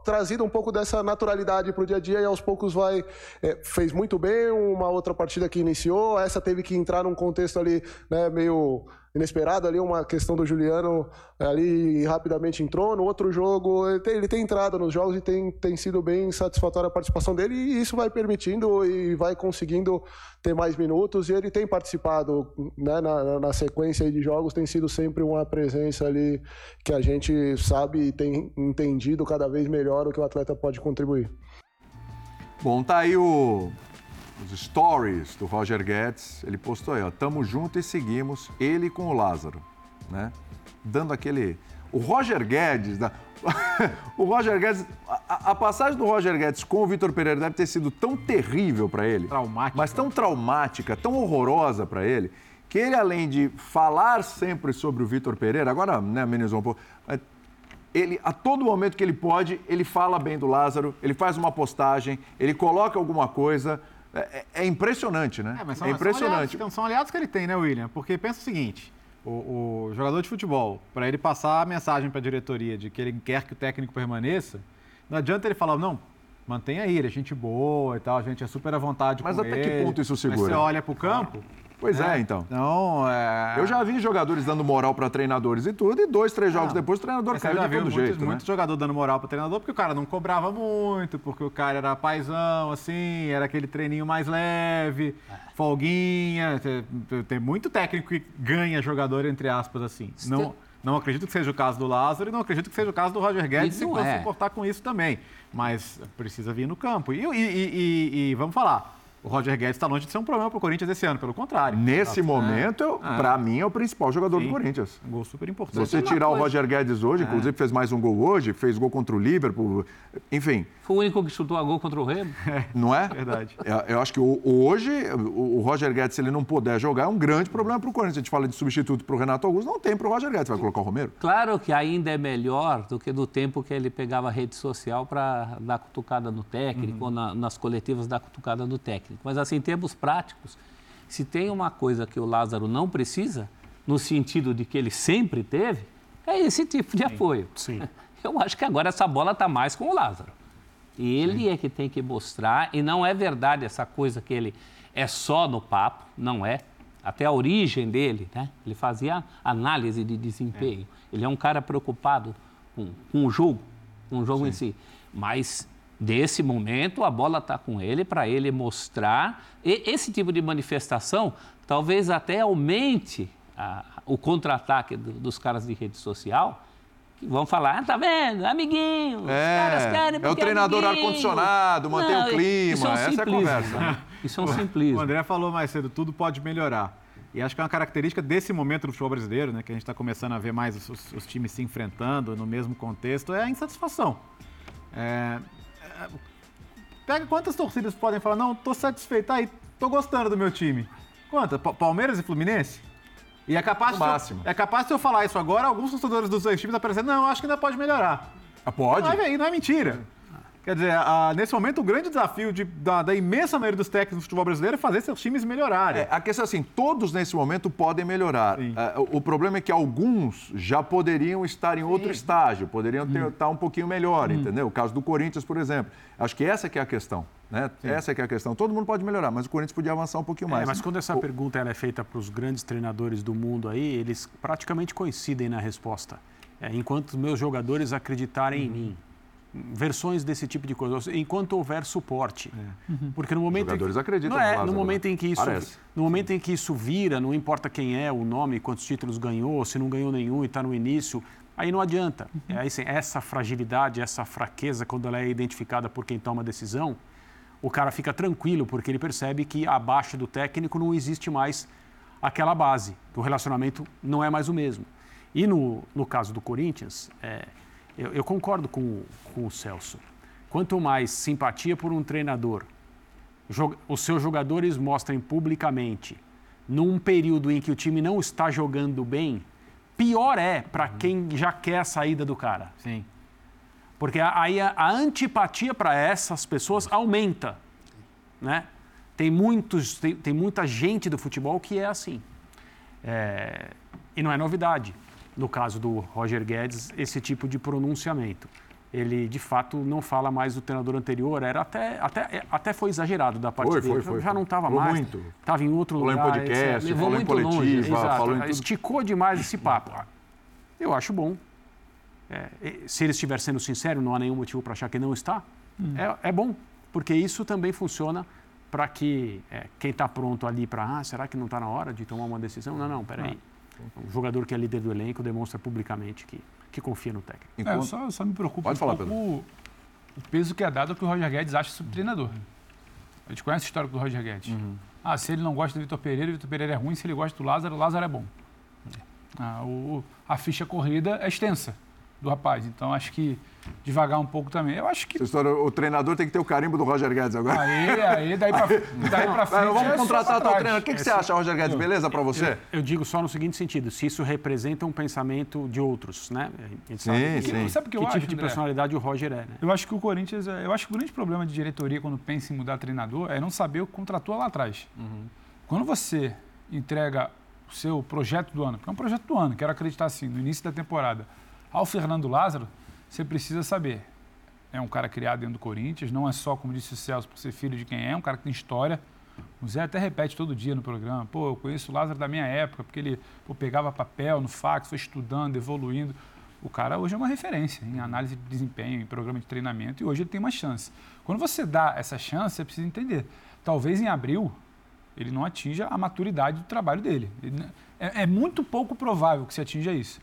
trazido um pouco dessa naturalidade para o dia a dia e aos poucos vai é, fez muito bem uma outra partida que iniciou essa teve que entrar num contexto ali né, meio inesperado ali, uma questão do Juliano ali rapidamente entrou. No outro jogo, ele tem, ele tem entrado nos jogos e tem, tem sido bem satisfatória a participação dele, e isso vai permitindo e vai conseguindo ter mais minutos. E ele tem participado né, na, na sequência de jogos, tem sido sempre uma presença ali que a gente sabe e tem entendido cada vez melhor o que o atleta pode contribuir. Bom, tá aí o os stories do Roger Guedes, ele postou aí, ó, tamo junto e seguimos, ele com o Lázaro, né? Dando aquele... O Roger Guedes, da... o Roger Guedes, a, a, passagem do Roger Guedes com o Vitor Pereira deve ter sido tão terrível para ele, traumática. mas tão traumática, tão horrorosa para ele, que ele além de falar sempre sobre o Vitor Pereira, agora, né, amenizou um pouco, ele, a todo momento que ele pode, ele fala bem do Lázaro, ele faz uma postagem, ele coloca alguma coisa, é, é, é, impressionante, né? É, são, é impressionante. São aliados, são aliados, que ele tem, né, William? Porque pensa o seguinte: o, o jogador de futebol, para ele passar a mensagem para a diretoria de que ele quer que o técnico permaneça, não adianta ele falar, não, mantenha aí, ele é gente boa e tal, a gente é super à vontade Mas com até que ponto isso segura? Mas você olha para o campo, Pois é, é então. Não, é... Eu já vi jogadores dando moral para treinadores e tudo, e dois, três jogos não. depois o treinador caiu de todo muito, jeito, muito né? jogador dando moral para treinador porque o cara não cobrava muito, porque o cara era paizão, assim, era aquele treininho mais leve, folguinha. Tem, tem muito técnico que ganha jogador, entre aspas, assim. Não... Não acredito que seja o caso do Lázaro e não acredito que seja o caso do Roger Guedes se é. comportar com isso também. Mas precisa vir no campo. E, e, e, e vamos falar, o Roger Guedes está longe de ser um problema para o Corinthians esse ano, pelo contrário. Nesse tá, momento, é. para mim, é o principal jogador Sim. do Corinthians. Um gol super importante. Se você tirar o Roger Guedes hoje, é. inclusive fez mais um gol hoje, fez gol contra o Liverpool, enfim. Foi o único que chutou a gol contra o Remo. É. Não é? Verdade. É, eu acho que hoje, o Roger Guedes, se ele não puder jogar, é um grande problema para o Corinthians. A gente fala de substituto para o Renato Augusto, não tem para o Roger Guedes. Vai colocar o Romero? Claro que ainda é melhor do que do tempo que ele pegava a rede social para dar cutucada no técnico, uhum. ou na, nas coletivas dar cutucada no técnico. Mas, assim, em termos práticos, se tem uma coisa que o Lázaro não precisa, no sentido de que ele sempre teve, é esse tipo de Sim. apoio. Sim. Eu acho que agora essa bola está mais com o Lázaro. Ele Sim. é que tem que mostrar, e não é verdade essa coisa que ele é só no papo, não é. Até a origem dele, né? Ele fazia análise de desempenho. É. Ele é um cara preocupado com, com o jogo, com o jogo em si. Mas desse momento a bola está com ele para ele mostrar. E esse tipo de manifestação talvez até aumente a, o contra-ataque do, dos caras de rede social, que vão falar, ah, tá vendo, amiguinho, é, os caras querem É o treinador ar-condicionado, manter o clima, isso é um essa é a conversa. Né? Isso é um O simplismo. André falou mais cedo, tudo pode melhorar. E acho que é uma característica desse momento do futebol brasileiro, né, que a gente está começando a ver mais os, os, os, times se enfrentando no mesmo contexto, é a insatisfação. É, pega quantas torcidas podem falar, não, tô satisfeito, aí, tô gostando do meu time. Quantas? Pa Palmeiras e Fluminense? E é capaz, de, máximo. é capaz de eu falar isso agora, alguns torcedores dos dois times aparecendo, não, acho que ainda pode melhorar. Ah, pode? Não não é mentira. Quer dizer, a, nesse momento, o grande desafio de, da, da, imensa maioria dos técnicos do futebol brasileiro é fazer seus times melhorarem. É, a questão é assim, todos nesse momento podem melhorar. É, o, problema é que alguns já poderiam estar em outro Sim. estágio, poderiam ter, hum. estar um pouquinho melhor, hum. entendeu? O caso do Corinthians, por exemplo. Acho que essa que é a questão. Né? Essa que é a questão. Todo mundo pode melhorar, mas o Corinthians podia avançar um pouquinho mais. É, mas quando essa o... pergunta ela é feita para os grandes treinadores do mundo aí, eles praticamente coincidem na resposta. É, enquanto os meus jogadores acreditarem em mim, versões desse tipo de coisa, enquanto houver suporte. É. Uhum. Porque no momento Os jogadores em, acreditam não é, no, momento em que isso Parece. no momento em que isso vira, não importa quem é, o nome, quantos títulos ganhou, se não ganhou nenhum e está no início, aí não adianta. Uhum. É, assim, essa fragilidade, essa fraqueza quando ela é identificada por quem toma a decisão, o cara fica tranquilo porque ele percebe que abaixo do técnico não existe mais aquela base, que o relacionamento não é mais o mesmo. E no, no caso do Corinthians, é, eu, eu concordo com, com o Celso. Quanto mais simpatia por um treinador, os seus jogadores mostrem publicamente, num período em que o time não está jogando bem, pior é para uhum. quem já quer a saída do cara. Sim. Porque aí a, a antipatia para essas pessoas aumenta. Né? Tem, muitos, tem, tem muita gente do futebol que é assim. É, e não é novidade no caso do Roger Guedes, esse tipo de pronunciamento. Ele, de fato, não fala mais do treinador anterior, era até, até, até foi exagerado da parte foi, dele. Foi, foi, Já não estava mais. muito. Estava em outro falou lugar. Falou em podcast, falou em coletiva, falou em tudo. Esticou demais esse papo. Eu acho bom. É, se ele estiver sendo sincero, não há nenhum motivo para achar que não está. Hum. É, é, bom, porque isso também funciona para que é, quem está pronto ali para, ah, será que não está na hora de tomar uma decisão? Não, não, peraí. Ah. Um jogador que é líder do elenco demonstra publicamente que, que confia no técnico. É, Enquanto... É, só, só me preocupa Pode um falar, pouco o, o, peso que é dado ao que o Roger Guedes acha sobre o treinador. A gente conhece a história do Roger Guedes. Uhum. Ah, se ele não gosta do Vitor Pereira, o Vitor Pereira é ruim. Se ele gosta do Lázaro, o Lázaro é bom. Ah, o, a ficha corrida é extensa do rapaz. Então acho que devagar um pouco também. Eu acho que. História, o treinador tem que ter o carimbo do Roger Guedes agora. Aí, aí, daí pra, daí pra frente. vamos é contratar o treinador. O que, que você acha, Roger Guedes? Beleza para você? Eu, eu, digo só no seguinte sentido: se isso representa um pensamento de outros, né? A gente sabe sim, que, sim. Sabe que, que eu tipo acho, de André? personalidade o Roger é, né? Eu acho que o Corinthians. Eu acho que o grande problema de diretoria quando pensa em mudar treinador é não saber o que contratou lá atrás. Uhum. Quando você entrega o seu projeto do ano, porque é um projeto do ano, quero acreditar assim, no início da temporada, ao Fernando Lázaro, você precisa saber. É um cara criado dentro do Corinthians, não é só, como disse o Celso, por ser filho de quem é, é um cara que tem história. O Zé até repete todo dia no programa, pô, eu conheço o Lázaro da minha época, porque ele pô, pegava papel no fax, foi estudando, evoluindo. O cara hoje é uma referência em análise de desempenho, em programa de treinamento, e hoje ele tem uma chance. Quando você dá essa chance, você precisa entender. Talvez em abril ele não atinja a maturidade do trabalho dele. É, é muito pouco provável que se atinja isso.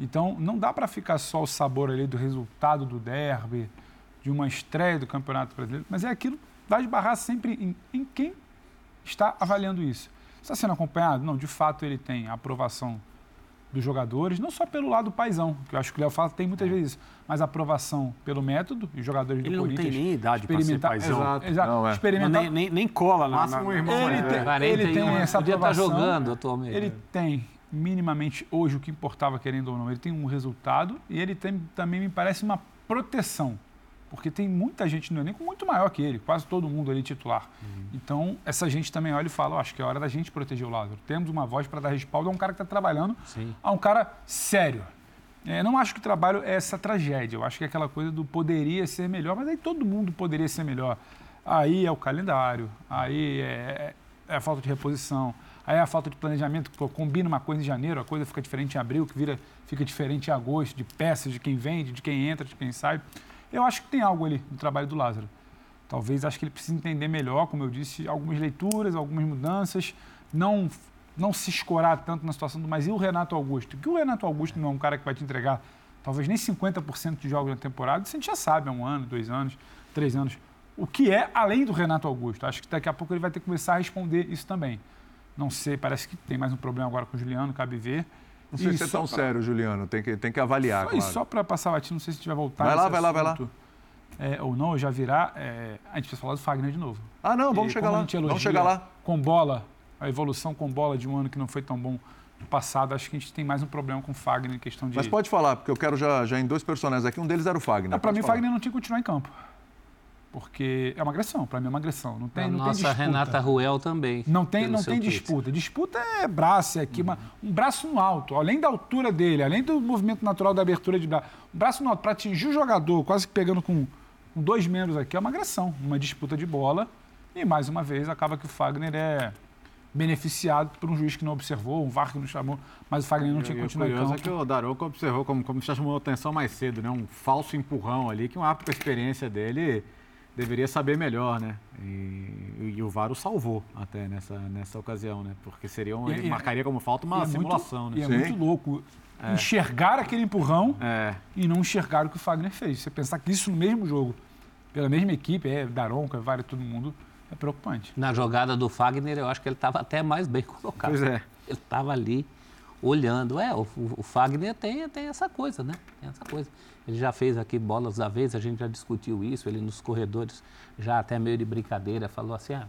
Então, não dá para ficar só o sabor ali do resultado do derby, de uma estreia do Campeonato Brasileiro, mas é aquilo vai esbarrar sempre em, em quem está avaliando isso. Está sendo acompanhado? Não, de fato ele tem a aprovação dos jogadores, não só pelo lado paisão, que eu acho que o Léo fala tem muitas vezes isso, mas a aprovação pelo método, os jogadores do ele Corinthians... Ele não tem nem idade para ser paisão. Exato, exato. Não, é. experimentar... nem, nem, nem cola na... Máximo irmão. Ele, tem, ele tem essa Podia tá aprovação. estar jogando atualmente. Ele tem minimamente hoje o que importava, querendo ou não. Ele tem um resultado e ele tem também, me parece, uma proteção. Porque tem muita gente no elenco muito maior que ele, quase todo mundo ali titular. Uhum. Então, essa gente também olha e fala: oh, acho que é hora da gente proteger o Lázaro. Temos uma voz para dar respaldo a um cara que está trabalhando, Sim. a um cara sério. É, não acho que o trabalho é essa tragédia. Eu acho que é aquela coisa do poderia ser melhor, mas aí todo mundo poderia ser melhor. Aí é o calendário, aí é, é a falta de reposição, Aí a falta de planejamento, combina uma coisa em janeiro, a coisa fica diferente em abril, que vira, fica diferente em agosto, de peças, de quem vende, de quem entra, de quem sai. Eu acho que tem algo ali no trabalho do Lázaro. Talvez acho que ele precise entender melhor, como eu disse, algumas leituras, algumas mudanças, não não se escorar tanto na situação do mas e o Renato Augusto? Que o Renato Augusto não é um cara que vai te entregar talvez nem 50% de jogos na temporada, isso a gente já sabe há um ano, dois anos, três anos. O que é além do Renato Augusto? Acho que daqui a pouco ele vai ter que começar a responder isso também. Não sei, parece que tem mais um problema agora com o Juliano, cabe ver. Não sei E se é só tão pra- sério, Juliano. Tem que, tem que avaliar, E claro. só para passar batido, não sei se a gente vai voltar Vai lá, vai lá, vai lá. é, ou não, já virar. é, a gente precisa falar do Fagner de novo. Ah, não, vamos E chegar lá. Vamos chegar lá. Com bola, a evolução com bola de um ano que não foi tão bom no passado, acho que a gente tem mais um problema com o Fagner em questão de. Mas pode falar, porque eu quero já, já em dois personagens aqui. Um deles era o Fagner. Para mim, o falar. Fagner não tinha que continuar em campo. Porque é uma agressão, para mim é uma agressão. Não tem, a não tem nossa disputa. Renata Ruel também. Não tem, não tem disputa. Disputa é braço, é aqui, uma- um braço no alto. Além da altura dele, além do movimento natural da abertura de braço. Um braço no alto para atingir o jogador, quase que pegando com, com dois membros aqui, é uma agressão, uma disputa de bola. E mais uma vez acaba que o Fagner é beneficiado por um juiz que não observou, um VAR que não chamou, mas o Fagner não tinha que o curioso é que o Daroco observou, como, como já chamou a atenção mais cedo, né? Um falso empurrão ali, que um árbitro com a experiência dele deveria saber melhor, né? E, e o VAR o salvou até nessa, nessa ocasião, né? Porque seria um, E- ele e- marcaria como falta uma E é muito- simulação, E né? é Sim. muito louco enxergar aquele empurrão É, e não enxergar o que o Fagner fez. Você pensar que isso no mesmo jogo, pela mesma equipe, é Daronco, é Vare, todo mundo, é preocupante. Na jogada do Fagner, eu acho que ele estava até mais bem colocado. pois é. Ele estava ali olhando. É, o, o Fagner tem, tem essa coisa, né? Tem essa coisa. Ele já fez aqui bolas da vez, a gente já discutiu isso, ele nos corredores, já até meio de brincadeira, falou assim: ah,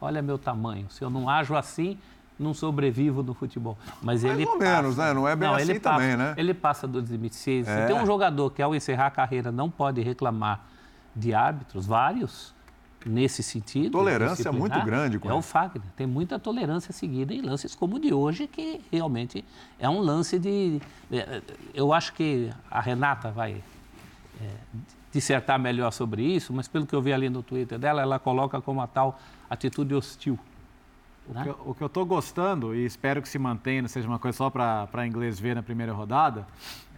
olha meu tamanho, se eu não ajo assim, não sobrevivo no futebol. Mas Mais ele ou passa. menos, né? Não é bem assim ele passa, também, né? Ele passa dos limites. Se, se É. tem um jogador que ao encerrar a carreira não pode reclamar de árbitros, vários, nesse sentido. Tolerância disciplinar, muito grande com É ele. o Fagner. Tem muita tolerância seguida em lances como o de hoje, que realmente é um lance de. é, Eu acho que a Renata vai é, dissertar melhor sobre isso, mas pelo que eu vi ali no Twitter dela, ela coloca como a tal atitude hostil. O né? que, eu- o que eu estou gostando, e espero que se mantenha, não seja uma coisa só para inglês ver na primeira rodada,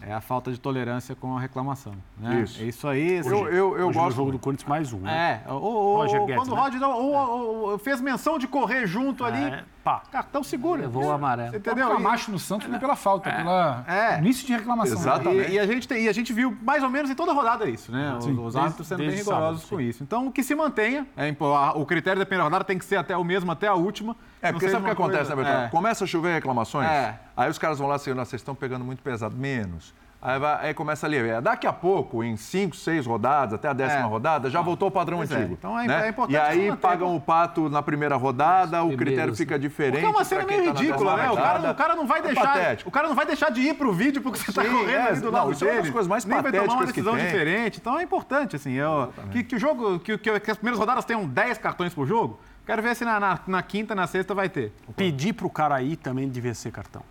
é a falta de tolerância com a reclamação. Né? Isso. É Isso aí. assim, Eu, eu, eu gosto. jogo do Corinthians mais um. né? É, o, o, Roger Guedes, quando o né? Roger não- o- o- fez menção de correr junto ali, É, pá. cartão seguro. Levou o amarelo. Entendeu? O Camacho no Santos foi pela falta, pela É. início de reclamação. Exatamente. E, e a gente tem- e a gente viu mais ou menos em toda rodada isso, né? Os, Sim, os desde- árbitros sendo bem rigorosos sábado, com isso. Então, que se mantenha. é o critério da primeira rodada tem que ser até o mesmo até a última. É, porque sabe o que acontece, coisa- né, Bertão? É. Começa a chover reclamações, É. aí os caras vão lá assim, "Nossa, vocês estão pegando muito pesado, menos. Aí, vai- aí começa ali, é, daqui a pouco, em cinco, seis rodadas, até a décima É. rodada, já voltou ao padrão Pois é. antigo. Então é- né? é importante E aí pagam o pato na primeira rodada, o critério fica diferente. Porque é uma cena meio tá ridícula, décima né? O cara, o cara não vai É deixar. patético. O cara não vai deixar de ir pro vídeo porque você tá Sim, correndo é, ali do não, lado isso é uma dele. das coisas mais Nem vai tomar uma decisão diferente. Então é importante, assim. Eu, que, que o jogo. Que, que as primeiras rodadas tenham 10 cartões por jogo. Quero ver se na, na, na quinta, na sexta vai ter. Pedir pro cara ir também devia ser cartão.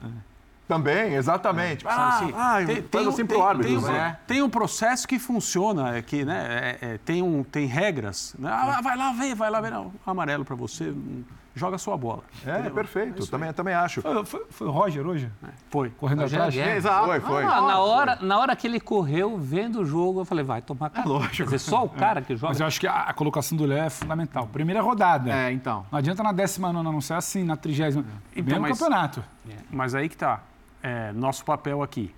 Também, exatamente. Sabe Ah, assim, ah, tem, faz assim pro árbitro, tem, um- né? tem um processo que funciona, é que, né, é- é, tem, um, tem regras. né? Ah, vai lá ver, vai lá ver. Não, amarelo para você, hum, joga a sua bola. É, perfeito. também, também acho. Foi, foi- foi o Roger hoje? Foi. Correndo Roger atrás? Guedes. Exato. Foi, foi. Ah, na, hora, na hora que ele correu, vendo o jogo, eu falei, vai tomar cartão. lógico. Quer dizer, só o cara que joga. Mas eu acho que a, a colocação do Léo é fundamental. Primeira rodada. É, então. Não adianta na décima nona não ser assim, na trigésima. Então, Mesmo mas- campeonato. Mas aí que tá. É, nosso papel aqui.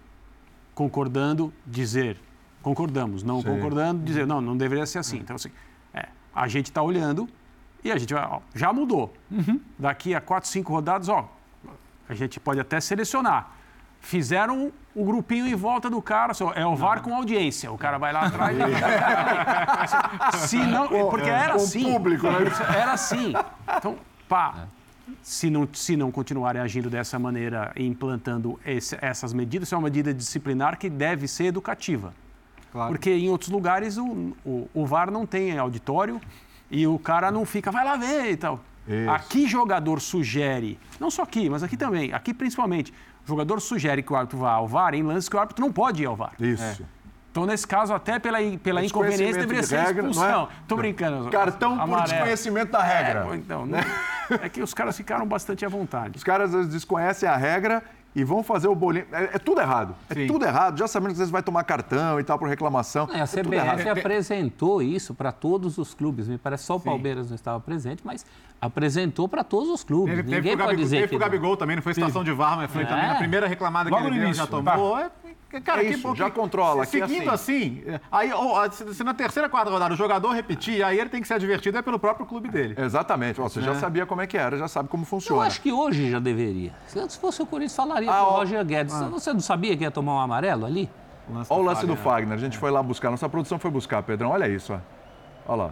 Concordando, dizer. Concordamos. Não Sim. concordando, dizer. Não, não deveria ser assim. Então, assim, é, a gente está olhando e a gente vai. ó, já mudou. Daqui a quatro, cinco rodadas, ó, a gente pode até selecionar. Fizeram o grupinho em volta do cara, só, é o VAR com audiência. O cara vai lá atrás. e- Se não, porque era assim. público, né? Era assim. Então, pá, se não, se não continuarem agindo dessa maneira e implantando esse- essas medidas, isso é uma medida disciplinar que deve ser educativa. Claro. Porque em outros lugares o, o, o VAR não tem auditório e o cara não fica, vai lá ver e tal. Isso. Aqui jogador sugere, não só aqui, mas aqui também, aqui principalmente, o jogador sugere que o árbitro vá ao VAR em lances que o árbitro não pode ir ao VAR. Isso. Então, nesse caso, até pela, pela inconveniência, Desconhecimento deveria de ser regra, não é? expulsão. Tô brincando. Cartão por Amarelo. desconhecimento da regra. É, então, não- é que os caras ficaram bastante à vontade. Os caras desconhecem a regra e vão fazer o bolinho. É, é tudo errado. É Sim. tudo errado. Já sabendo que vocês vai tomar cartão e tal por reclamação. É, a é CBF errado. apresentou isso para todos os clubes. Me parece só o Palmeiras não estava presente, mas apresentou para todos os clubes. Teve, teve Ninguém pro pode Gabigol, dizer teve que pro não. Gabigol também, não foi situação de VAR, mas foi É. também a primeira reclamada Logo que ele no deu, início, já tomou. É, cara, É que isso, bom já que- controla, que Seguindo assim, aí ó, se, se na terceira, quarta rodada o jogador repetir, aí ele tem que ser advertido é pelo próprio clube dele. Exatamente. Você já sabia como é que era, já sabe como Eu funciona. acho que hoje já deveria. Se antes fosse o Corinthians, falaria Ah, para o. Roger Guedes. Você não sabia que ia tomar um amarelo ali? Olha o lance do Fagner. A gente foi lá buscar. Nossa produção foi buscar, Pedrão. Olha isso, ó. Olha lá.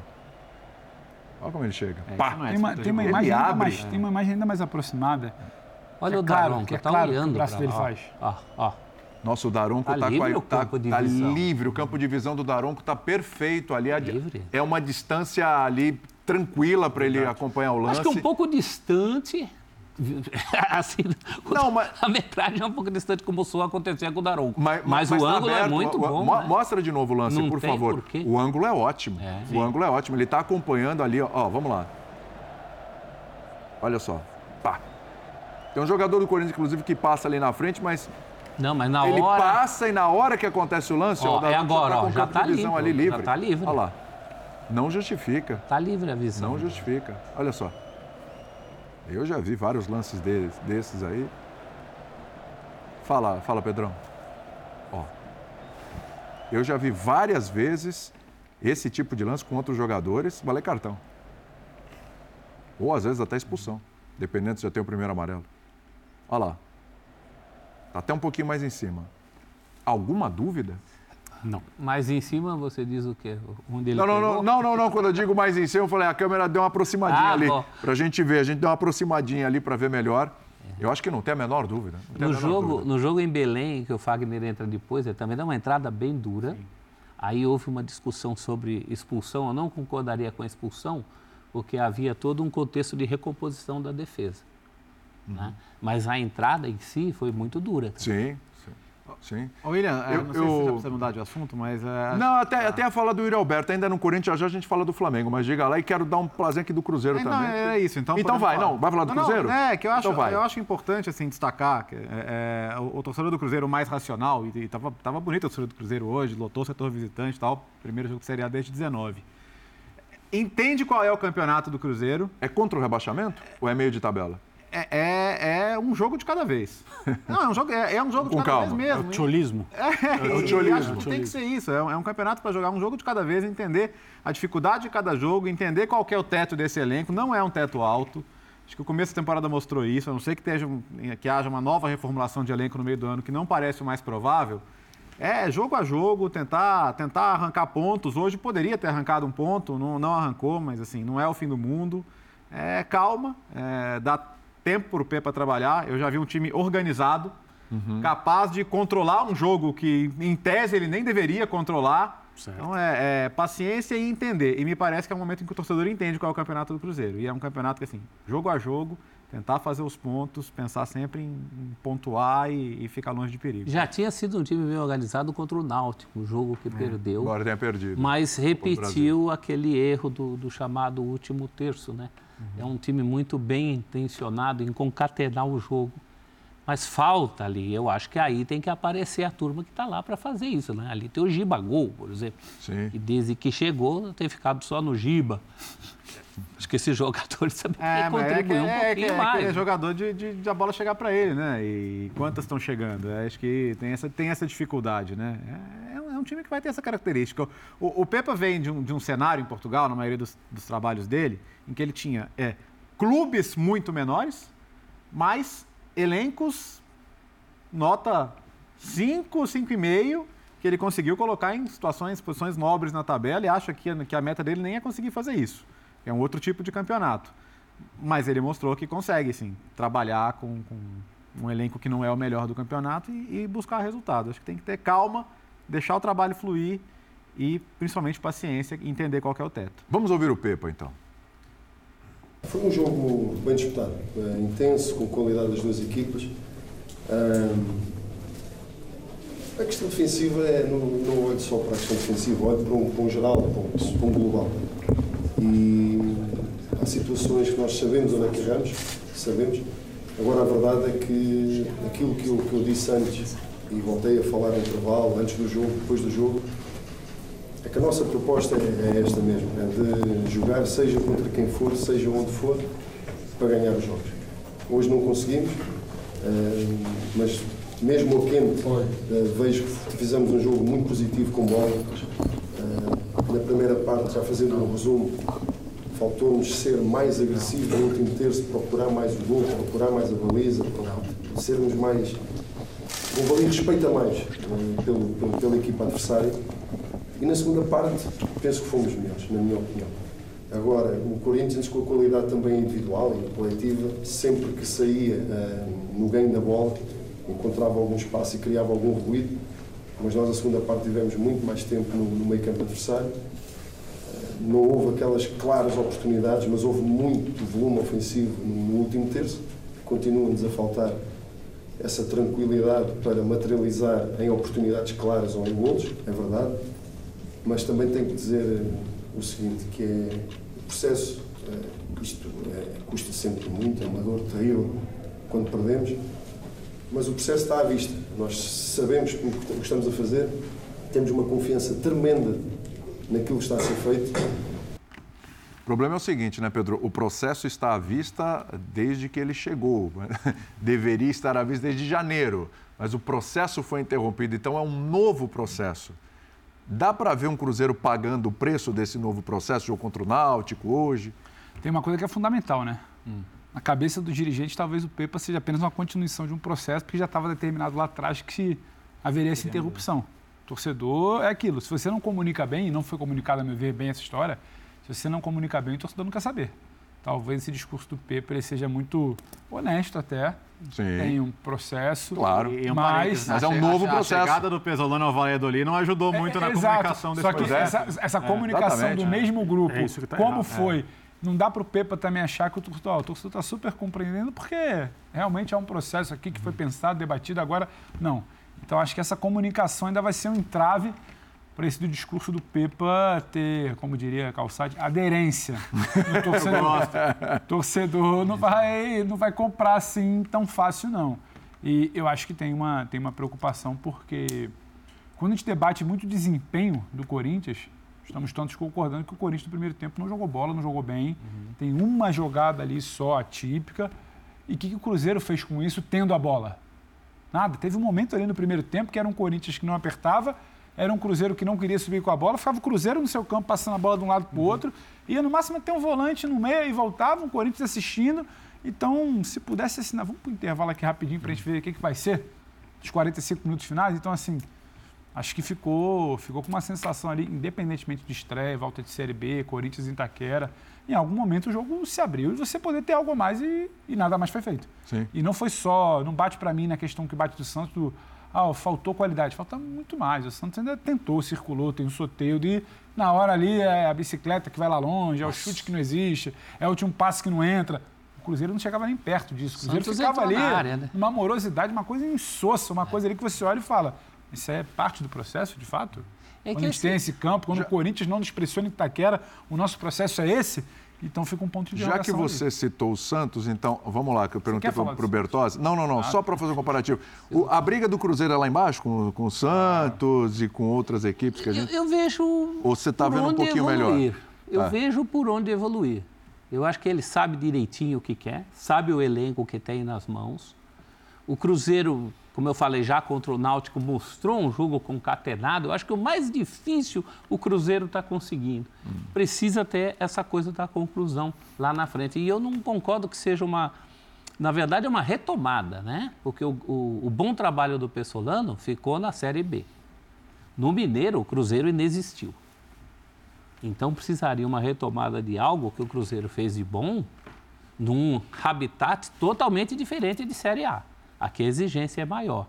Olha como ele chega. Pá. é Tem uma, tem uma imagem Ele ainda mais, tem uma imagem ainda mais aproximada. Olha É o claro, Daronco, que é tá claro que o olhando braço pra dele lá, faz. Ó, ó. Nossa, o Daronco Tá tá, livre com a, o tá, campo de tá visão? livre. O campo de visão do Daronco tá perfeito ali. A- Livre. É uma distância ali tranquila para ele acompanhar o lance. Acho que um pouco distante. assim, Não, mas- a metragem é um pouco distante como só acontecer com o Daronco. Mas, Mas, o mas tá ângulo é aberto. muito Mo- bom. mo- né? Mostra de novo o lance, Não por favor. porquê. O ângulo é ótimo. É. o ângulo é ótimo. Ele está acompanhando ali, ó. Ó, Vamos lá. Olha só. Pá. Tem um jogador do Corinthians, inclusive, que passa ali na frente, mas Não, mas na ele hora. passa e na hora que acontece o lance, Ó, o é agora, tá ó, já tá visão livre, ali já livre. tá livre. Olha lá. Não justifica. Tá livre a visão. Não justifica. Olha só. Eu já vi vários lances deles, desses aí. Fala, fala, Pedrão. Ó. Eu já vi várias vezes esse tipo de lance com outros jogadores valer cartão. Ou às vezes até expulsão, dependendo se já tem o primeiro amarelo. Olha lá. Tá até um pouquinho mais em cima. Alguma dúvida? Não. Mas em cima você diz o quê? Onde ele Não, não, não, não, não, não. Quando eu digo mais em cima, eu falei, a câmera deu uma aproximadinha Ah, ali. bom. Pra gente ver. A gente deu uma aproximadinha ali pra ver melhor. Eu acho que não tem a menor dúvida. a No menor jogo, dúvida. no jogo em Belém, que o Fagner entra depois, ele também dá uma entrada bem dura. Aí houve uma discussão sobre expulsão. Eu não concordaria com a expulsão, porque havia todo um contexto de recomposição da defesa. Uhum. né? Mas a entrada em si foi muito dura. Sim, sim. sim. Ô, William, é, Eu- não sei se eu- você já precisa mudar de assunto, mas... é, Não, até, até a fala do Yuri Alberto. Ainda no Corinthians, já, a gente fala do Flamengo. Mas diga lá e quero dar um prazer aqui do Cruzeiro É, também. Não, é isso. Então, Então vai, falar. não, vai falar do Não, não, Cruzeiro? é, que eu acho, Então vai. eu acho importante assim, destacar que é, é, o, o torcedor do Cruzeiro mais racional, e, e tava, tava bonito o torcedor do Cruzeiro hoje, lotou o setor visitante e tal, primeiro jogo de Série A desde 19. Entende qual é o campeonato do Cruzeiro, É contra o rebaixamento ou é meio de tabela? É, é, é um jogo de cada vez. Não, é um jogo, é, é um jogo de Com cada calma. vez É mesmo. o tcholismo. É, o e tiolismo. acho que tem que ser isso. É um, é um campeonato para jogar um jogo de cada vez, entender a dificuldade de cada jogo, entender qual que é o teto desse elenco. Não é um teto alto. Acho que o começo da temporada mostrou isso. A não ser que, esteja, que haja uma nova reformulação de elenco no meio do ano, que não parece o mais provável. É jogo a jogo, tentar, tentar arrancar pontos. Hoje poderia ter arrancado um ponto, não, não arrancou, mas assim, não é o fim do mundo. É, calma, é, dá tempo para o P para trabalhar. Eu já vi um time organizado, capaz de controlar um jogo que, em tese, ele nem deveria controlar. Certo. Então, é, é paciência e entender. E me parece que é um momento em que o torcedor entende qual é o campeonato do Cruzeiro. E é um campeonato que, assim, jogo a jogo, tentar fazer os pontos, pensar sempre em, pontuar e, e ficar longe de perigo. Já tinha sido um time bem organizado contra o Náutico, um jogo que perdeu. Agora tenha perdido. Mas repetiu aquele erro do, do chamado último terço, né? É um time muito bem intencionado em concatenar o jogo. Mas falta ali, eu acho que aí tem que aparecer a turma que está lá para fazer isso, né? Ali tem o Giba Gol, por exemplo. Sim. E desde que chegou, tem ficado só no Giba. Acho que esses jogadores também É, mas é, um é, que, pouquinho é, mais. é jogador de, de, de a bola chegar para ele, né? E quantas estão chegando? É, Acho que tem essa, tem essa dificuldade, né? É, é um- é um time que vai ter essa característica. O, o Pepa vem de um, de um cenário em Portugal, na maioria dos, dos trabalhos dele, em que ele tinha é, clubes muito menores, mas elencos nota 5, 5,5, que ele conseguiu colocar em situações, posições nobres na tabela e acha que, que a meta dele nem é conseguir fazer isso. É um outro tipo de campeonato. Mas ele mostrou que consegue, sim, trabalhar com, com um elenco que não é o melhor do campeonato e, e buscar resultado. Acho que tem que ter calma, deixar o trabalho fluir e, principalmente, paciência e entender qual que é o teto. Vamos ouvir o Pepa, então. Foi um jogo bem disputado, eh, intenso, com qualidade das duas equipas. Ahm, a questão defensiva é, não, não olho só para a questão defensiva, olho para um, para um geral, para um, para um global. E há situações que nós sabemos onde é que erramos, sabemos, Agora, a verdade é que aquilo que eu, que eu disse antes, e voltei a falar no intervalo, antes do jogo, depois do jogo, é que a nossa proposta é, é esta mesmo, é de jogar seja contra quem for, seja onde for, para ganhar os jogos. Hoje não conseguimos, eh, mas mesmo ao quente, eh, vejo que fizemos um jogo muito positivo com bola. Eh, na primeira parte, já fazendo um resumo, faltou-nos ser mais agressivos no último terço, procurar mais o gol, procurar mais a baliza, sermos mais. O Valim respeita mais pelo, pelo, pela equipa adversária. E na segunda parte, penso que fomos melhores, na minha opinião. Agora, o Corinthians, com a qualidade também individual e coletiva, sempre que saía uh, no ganho da bola, encontrava algum espaço e criava algum ruído. Mas nós, na segunda parte, tivemos muito mais tempo no, no meio campo adversário. Uh, não houve aquelas claras oportunidades, mas houve muito volume ofensivo no, no último terço. Continua-nos a faltar essa tranquilidade para materializar em oportunidades claras ou em golos, é verdade mas também tenho que dizer eh, o seguinte, que é o processo, eh, isto é, custa sempre muito, é uma dor terrível quando perdemos, mas o processo está à vista. Nós sabemos o que estamos a fazer, temos uma confiança tremenda naquilo que está a ser feito. O problema é o seguinte, né, Pedro? O processo está à vista desde que ele chegou. Deveria estar à vista desde janeiro, mas o processo foi interrompido, então é um novo processo. Dá para ver um Cruzeiro pagando o preço desse novo processo, jogo contra o Náutico hoje? Tem uma coisa que é fundamental, né? Hum. Na cabeça do dirigente, talvez o Pepa seja apenas uma continuação de um processo, porque já estava determinado lá atrás que haveria essa interrupção. torcedor é aquilo. Se você não comunica bem, e não foi comunicado, a meu ver, bem essa história, se você não comunica bem, o torcedor não quer saber. Talvez esse discurso do Pepa ele seja muito honesto até, Sim. Tem um processo. Claro. E, um mas, mas é um novo a, processo. A chegada do Pesolano ao Valladolid não ajudou muito é, na exato. comunicação desse Só que processo. essa, essa é, comunicação do mesmo grupo, é tá como errado. foi, não dá para o Pepa também achar que o torcedor está super compreendendo, porque realmente é um processo aqui que foi pensado, debatido, agora não. Então acho que essa comunicação ainda vai ser um entrave para esse do discurso do Pepa ter, como diria Calçade, aderência no torcedor. torcedor não vai, não vai comprar assim tão fácil, não. E eu acho que tem uma, tem uma preocupação, porque quando a gente debate muito o desempenho do Corinthians, estamos todos concordando que o Corinthians no primeiro tempo não jogou bola, não jogou bem. Uhum. Tem uma jogada ali só atípica. E o que, que o Cruzeiro fez com isso, tendo a bola? Nada. Teve um momento ali no primeiro tempo que era um Corinthians que não apertava era um Cruzeiro que não queria subir com a bola, ficava o Cruzeiro no seu campo passando a bola de um lado para o uhum. outro, ia no máximo ter um volante no meio e voltava, o Corinthians assistindo. Então, se pudesse assinar, vamos para o intervalo aqui rapidinho para a gente ver o que, que vai ser dos 45 minutos finais. Então, assim, acho que ficou, ficou com uma sensação ali, independentemente de estreia, volta de Série B, Corinthians em Itaquera, em algum momento o jogo se abriu e você poder ter algo a mais e, e nada mais foi feito. Sim. E não foi só, não bate para mim na questão que bate do Santos, do, ah, faltou qualidade. Falta muito mais. O Santos ainda tentou, circulou, tem um sorteio de. Na hora ali é a bicicleta que vai lá longe, é o chute que não existe, é o último passe que não entra. O Cruzeiro não chegava nem perto disso. O Cruzeiro Santos ficava ali, área, né? uma morosidade, uma coisa insossa, uma coisa ali que você olha e fala: Isso é parte do processo, de fato? É quando a gente assim, tem esse campo, quando já... o Corinthians não nos pressiona em Itaquera, o nosso processo é esse. Então fica um ponto de Já que você ali. citou o Santos, então, vamos lá, que eu perguntei para o Bertozzi. Não, não, não, ah, só para fazer um comparativo. O, a briga do Cruzeiro é lá embaixo, com, com o Santos ah. e com outras equipes que a gente. Eu, eu vejo. Ou você está vendo um pouquinho evoluir. melhor? Eu é. vejo por onde evoluir. Eu acho que ele sabe direitinho o que quer, sabe o elenco que tem nas mãos. O Cruzeiro como eu falei já contra o Náutico, mostrou um jogo concatenado. Eu acho que o mais difícil o Cruzeiro está conseguindo. Hum. Precisa ter essa coisa da conclusão lá na frente. E eu não concordo que seja uma. Na verdade, é uma retomada, né? Porque o, o, o bom trabalho do Pessolano ficou na Série B. No Mineiro, o Cruzeiro inexistiu. Então precisaria uma retomada de algo que o Cruzeiro fez de bom num habitat totalmente diferente de Série A. Aqui a exigência é maior.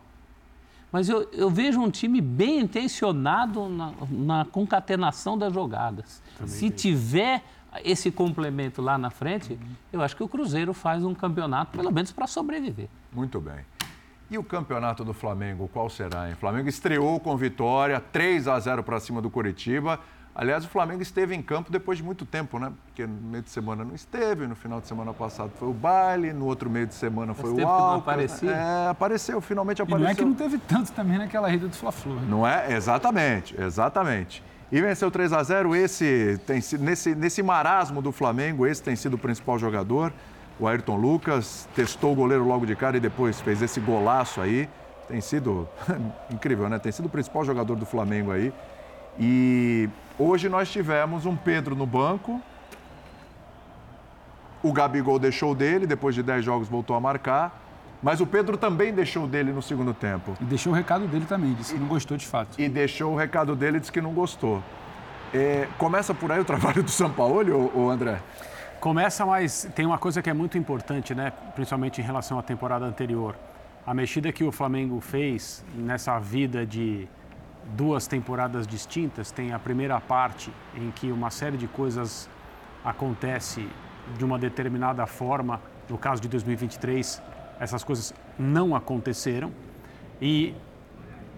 Mas eu, eu vejo um time bem intencionado na, na concatenação das jogadas. Também Se tiver esse complemento lá na frente, uhum. eu acho que o Cruzeiro faz um campeonato, pelo menos para sobreviver. Muito bem. E o campeonato do Flamengo, qual será? Hein? O Flamengo estreou com vitória, 3 a 0 para cima do Curitiba. Aliás, o Flamengo esteve em campo depois de muito tempo, né? Porque no meio de semana não esteve, no final de semana passado foi o baile, no outro meio de semana foi Faz o não aparecia. É, apareceu, finalmente E apareceu. não é que não teve tanto também naquela rede do Fla-Flu. né? Não é? Exatamente, exatamente. E venceu 3 a 0 esse tem sido nesse, nesse marasmo do Flamengo, esse tem sido o principal jogador. O Ayrton Lucas testou o goleiro logo de cara e depois fez esse golaço aí. Tem sido incrível, né? Tem sido o principal jogador do Flamengo aí. E hoje nós tivemos um Pedro no banco. O Gabigol deixou dele, depois de 10 jogos voltou a marcar. Mas o Pedro também deixou dele no segundo tempo. E deixou o recado dele também, disse que não gostou de fato. E deixou o recado dele e disse que não gostou. É, começa por aí o trabalho do São Paulo, ô, ô André? Começa, mas tem uma coisa que é muito importante, né? principalmente em relação à temporada anterior. A mexida que o Flamengo fez nessa vida de duas temporadas distintas, tem a primeira parte em que uma série de coisas acontece de uma determinada forma. No caso de 2023, essas coisas não aconteceram. E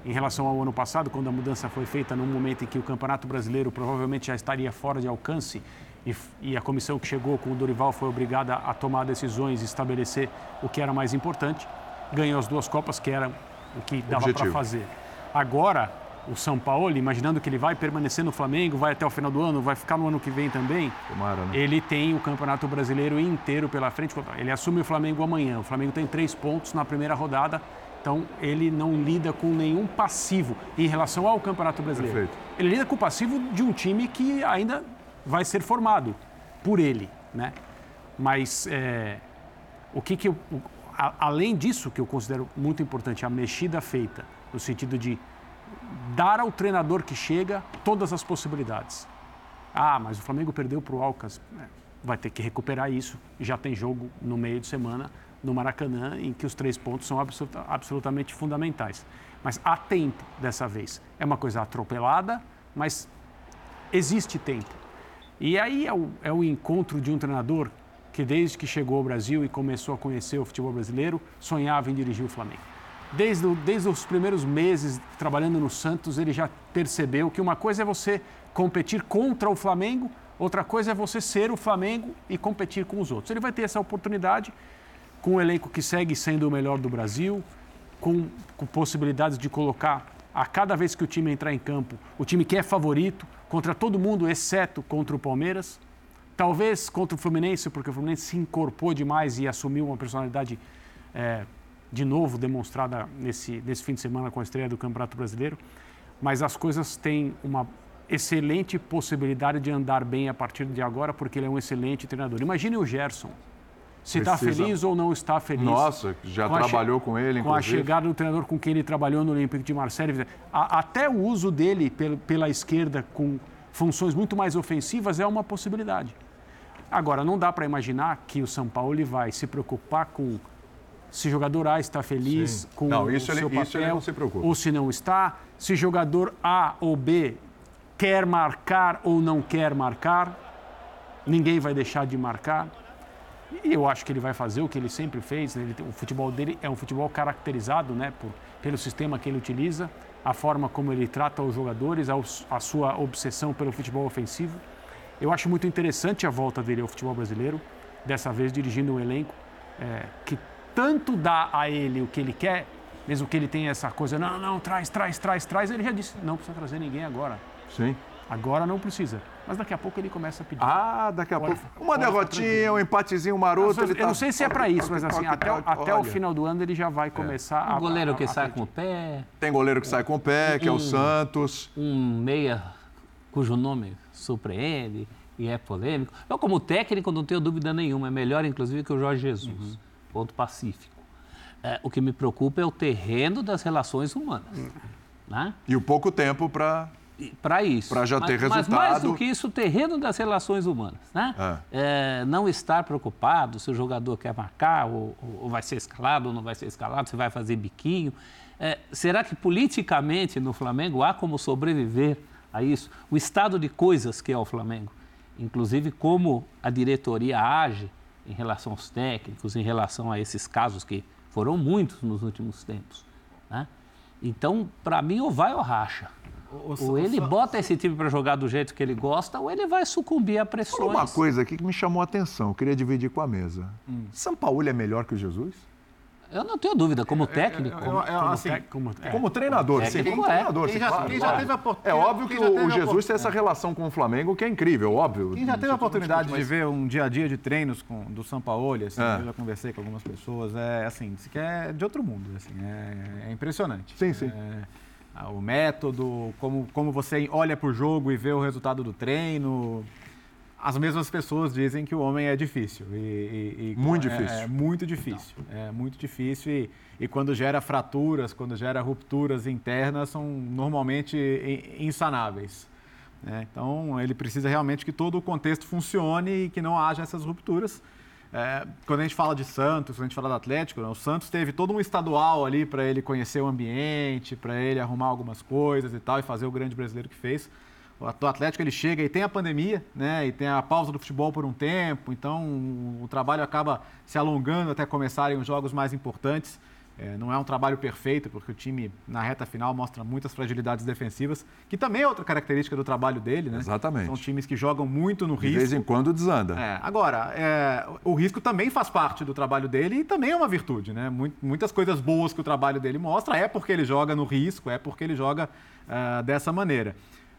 em relação ao ano passado, quando a mudança foi feita num momento em que o Campeonato Brasileiro provavelmente já estaria fora de alcance e, e a comissão que chegou com o Dorival foi obrigada a tomar decisões e estabelecer o que era mais importante, ganhou as duas Copas, que era o que dava para fazer. Agora, o São Paulo, imaginando que ele vai permanecer no Flamengo, vai até o final do ano, vai ficar no ano que vem também, Tomara, né? ele tem o Campeonato Brasileiro inteiro pela frente. Ele assume o Flamengo amanhã. O Flamengo tem três pontos na primeira rodada, então ele não lida com nenhum passivo em relação ao Campeonato Brasileiro. Perfeito. Ele lida com o passivo de um time que ainda vai ser formado por ele, né? Mas é, o que que eu, a- além disso que eu considero muito importante a mexida feita no sentido de dar ao treinador que chega todas as possibilidades. Ah, mas o Flamengo perdeu para o Alcas. É, Vai ter que recuperar isso. Já tem jogo no meio de semana no Maracanã em que os três pontos são absoluta- absolutamente fundamentais. Mas há tempo dessa vez. É uma coisa atropelada, mas existe tempo. E aí é o, é o encontro de um treinador que, desde que chegou ao Brasil e começou a conhecer o futebol brasileiro, sonhava em dirigir o Flamengo. Desde, desde os primeiros meses trabalhando no Santos, ele já percebeu que uma coisa é você competir contra o Flamengo, outra coisa é você ser o Flamengo e competir com os outros. Ele vai ter essa oportunidade com um elenco que segue sendo o melhor do Brasil, com, com possibilidades de colocar a cada vez que o time entrar em campo, o time que é favorito, contra todo mundo, exceto contra o Palmeiras. Talvez contra o Fluminense, porque o Fluminense se incorporou demais e assumiu uma personalidade é, de novo demonstrada nesse, nesse fim de semana com a estreia do Campeonato Brasileiro. Mas as coisas têm uma excelente possibilidade de andar bem a partir de agora, porque ele é um excelente treinador. Imagine o Gerson. Se está feliz ou não está feliz. Nossa, já Com che- trabalhou com ele, Com a inclusive. chegada do treinador com quem ele trabalhou no Olympique de Marseille. até o uso dele pel- pela esquerda com funções muito mais ofensivas é uma possibilidade. Agora, não dá para imaginar que o São Paulo vai se preocupar com se jogador A está feliz Sim. com Não, o ele- seu papel, ele não se ou se não está, se jogador A ou B quer marcar ou não quer marcar, ninguém vai deixar de marcar. E eu acho que ele vai fazer o que ele sempre fez. né? Ele o futebol dele é um futebol caracterizado né, por, pelo sistema que ele utiliza, a forma como ele trata os jogadores, a, a sua obsessão pelo futebol ofensivo. Eu acho muito interessante a volta dele ao futebol brasileiro, dessa vez dirigindo um elenco é, que tanto dá a ele o que ele quer, mesmo que ele tenha essa coisa, não, não, traz, traz, traz, traz. Ele já disse, não precisa trazer ninguém agora. Sim. Agora não precisa. Mas daqui a pouco ele começa a pedir. Ah, daqui a Pode- pouco. Uma ficar derrotinha, um empatezinho maroto. eu ele tá- não sei se é para isso, mas assim, até, o- até o Olha, final do ano ele já vai começar a. Um goleiro que a- a sai pedir. com o pé, Tem goleiro que sai com o pé, que é o. Santos. um meia cujo nome surpreende e é polêmico. Eu, como técnico, não tenho dúvida nenhuma. É melhor, inclusive, que o Jorge Jesus. Ponto pacífico. É, o que me preocupa é o terreno das relações humanas. Né? E o pouco tempo para. Para isso. Pra já ter mas, Mas mais resultado. do que isso, o terreno das relações humanas. Né? É, não estar preocupado se o jogador quer marcar, ou, ou vai ser escalado, ou não vai ser escalado, se vai fazer biquinho. É, será que politicamente no Flamengo há como sobreviver a isso? O estado de coisas que é o Flamengo, inclusive como a diretoria age em relação aos técnicos, em relação a esses casos que foram muitos nos últimos tempos. Né? Então, para mim, ou vai ou racha. ou ele bota esse time para jogar do jeito que ele gosta, ou ele vai sucumbir a pressões. Uma coisa aqui que me chamou a atenção, eu queria dividir com a mesa. Hum. São Paulo é melhor que o Jesus? Eu não tenho dúvida, como técnico. Como, assim, como, é. como, treinador, sim, como é. treinador. Quem claro, quem já teve a É óbvio que o, Jesus tem essa relação com o Flamengo que é incrível, óbvio. Quem já teve a oportunidade de ver um dia a dia de treinos com, do São Paulo, assim, é. eu já conversei com algumas pessoas, é assim, que é de outro mundo, assim, é, é impressionante. Sim, sim. É, o método, como, como você olha para o jogo e vê o resultado do treino as mesmas pessoas dizem que o homem é difícil. E, e, e muito é, difícil. É, muito difícil. É muito difícil e, e, quando gera fraturas, quando gera rupturas internas, são normalmente insanáveis. Né? Então, ele precisa realmente que todo o contexto funcione e que não haja essas rupturas. É, quando a gente fala de Santos, quando a gente fala do Atlético, né? o Santos teve todo um estadual ali para ele conhecer o ambiente, para ele arrumar algumas coisas e tal, e fazer o grande brasileiro que fez. O Atlético ele chega e tem a pandemia, né? E tem a pausa do futebol por um tempo, então o trabalho acaba se alongando até começarem os jogos mais importantes. É, não é um trabalho perfeito, porque o time na reta final mostra muitas fragilidades defensivas, que também é outra característica do trabalho dele, né? Exatamente. São times que jogam muito no risco. De vez em quando desanda. É, agora, é, o risco também faz parte do trabalho dele e também é uma virtude, né? Muitas coisas boas que o trabalho dele mostra é porque ele joga no risco, é porque ele joga uh, dessa maneira.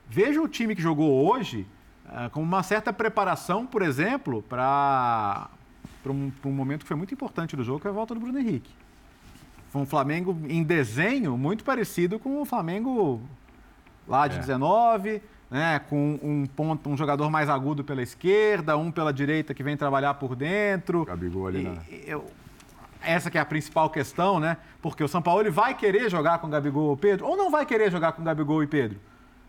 Veja o time que jogou hoje uh, com uma certa preparação, por exemplo, para um, um momento que foi muito importante do jogo, que é a volta do Bruno Henrique. Foi um Flamengo em desenho muito parecido com o Flamengo lá de é. 19, né, com um ponto, um jogador mais agudo pela esquerda, um pela direita que vem trabalhar por dentro. Gabigol ali, né? Eu, essa que é a principal questão, né? Porque o São Paulo ele vai querer jogar com Gabigol e Pedro ou não vai querer jogar com Gabigol e Pedro?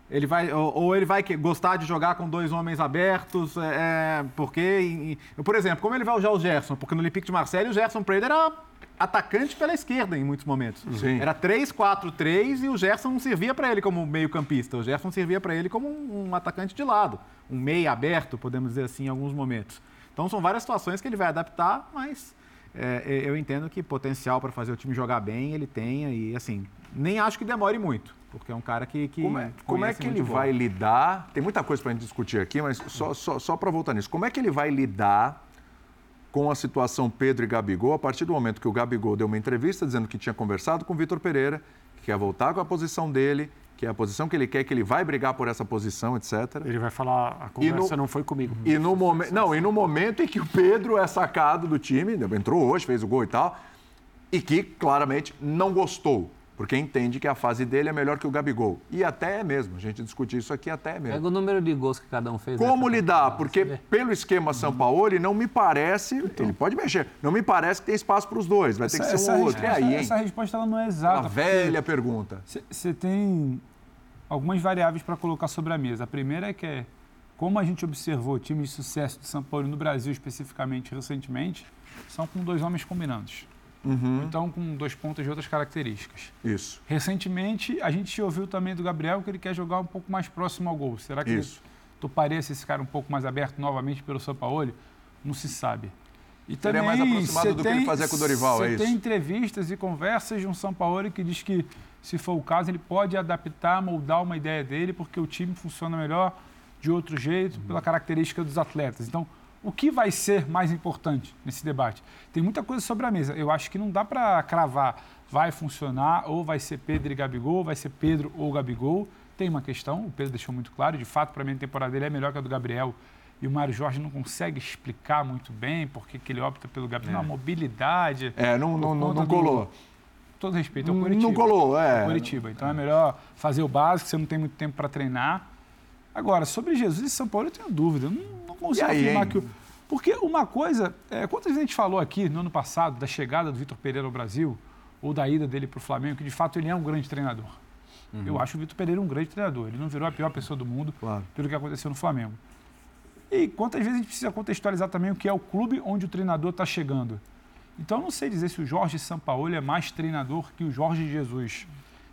Ele vai, ou, ou, ele vai gostar de jogar com dois homens abertos, é, é porque, por exemplo, como ele vai usar o Gerson? Porque no Olympique de Marseille o Gerson Preda era atacante pela esquerda em muitos momentos. Sim. Era 3-4-3 e o Gerson não servia para ele como meio-campista. O Gerson servia para ele como um, um, atacante de lado, um meio aberto, podemos dizer assim, em alguns momentos. Então são várias situações que ele vai adaptar, mas é, eu entendo que potencial para fazer o time jogar bem ele tem e assim nem acho que demore muito porque é um cara que. que como é, como é que ele vai lidar? Tem muita coisa para a gente discutir aqui, mas só, só, só para voltar nisso. Como é que ele vai lidar com a situação Pedro e Gabigol a partir do momento que o Gabigol deu uma entrevista dizendo que tinha conversado com o Vitor Pereira, que quer voltar com a posição dele, que é a posição que ele quer, que ele vai brigar por essa posição, etc. Ele vai falar, a conversa no, não foi comigo. E no, momen, não, e no momento em que o Pedro é sacado do time, entrou hoje, fez o gol e tal, e que claramente não gostou porque entende que a fase dele é melhor que o Gabigol. E até é mesmo, a gente discutir isso aqui até é mesmo. Pega o número de gols que cada um fez. Como lidar? Porque pelo esquema São Paulo, não me parece, então. ele pode mexer, não me parece que tem espaço para os dois, vai essa, ter que ser um ou outro. Resposta, aí, hein? Essa resposta ela não é exata. Uma velha pergunta. Você tem algumas variáveis para colocar sobre a mesa. A primeira é que é, como a gente observou times de sucesso de São Paulo no Brasil especificamente recentemente, são com dois homens combinados. Uhum. Então, com dois pontos de outras características. Isso. Recentemente, a gente ouviu também do Gabriel que ele quer jogar um pouco mais próximo ao gol. Será que Isso. tu parece esse cara um pouco mais aberto novamente pelo Sampaoli? Não se sabe. E também, Seria mais aproximado do tem, que ele fazia com o Dorival, é isso? tem entrevistas e conversas de um Sampaoli que diz que, se for o caso, ele pode adaptar, moldar uma ideia dele, porque o time funciona melhor de outro jeito, uhum. pela característica dos atletas. Então, o que vai ser mais importante nesse debate? Tem muita coisa sobre a mesa. Eu acho que não dá para cravar vai funcionar ou vai ser Pedro e Gabigol, vai ser Pedro ou Gabigol. Tem uma questão, o Pedro deixou muito claro, de fato, para mim a temporada dele é melhor que a do Gabriel. E o Mário Jorge não consegue explicar muito bem porque que ele opta pelo Gabriel. É. Não, mobilidade. É, não, não, não, não colou. todo respeito, é o Curitiba. Não colou, é. é Curitiba. Então é melhor fazer o básico, você não tem muito tempo para treinar. Agora, sobre Jesus e São Paulo, eu tenho dúvida. Eu não aí, afirmar hein? que. Porque uma coisa, é, quantas vezes a gente falou aqui no ano passado da chegada do Vitor Pereira ao Brasil, ou da ida dele para o Flamengo, que de fato ele é um grande treinador. Uhum. Eu acho o Vitor Pereira um grande treinador. Ele não virou a pior pessoa do mundo claro. pelo que aconteceu no Flamengo. E quantas vezes a gente precisa contextualizar também o que é o clube onde o treinador está chegando. Então, eu não sei dizer se o Jorge Sampaoli é mais treinador que o Jorge Jesus.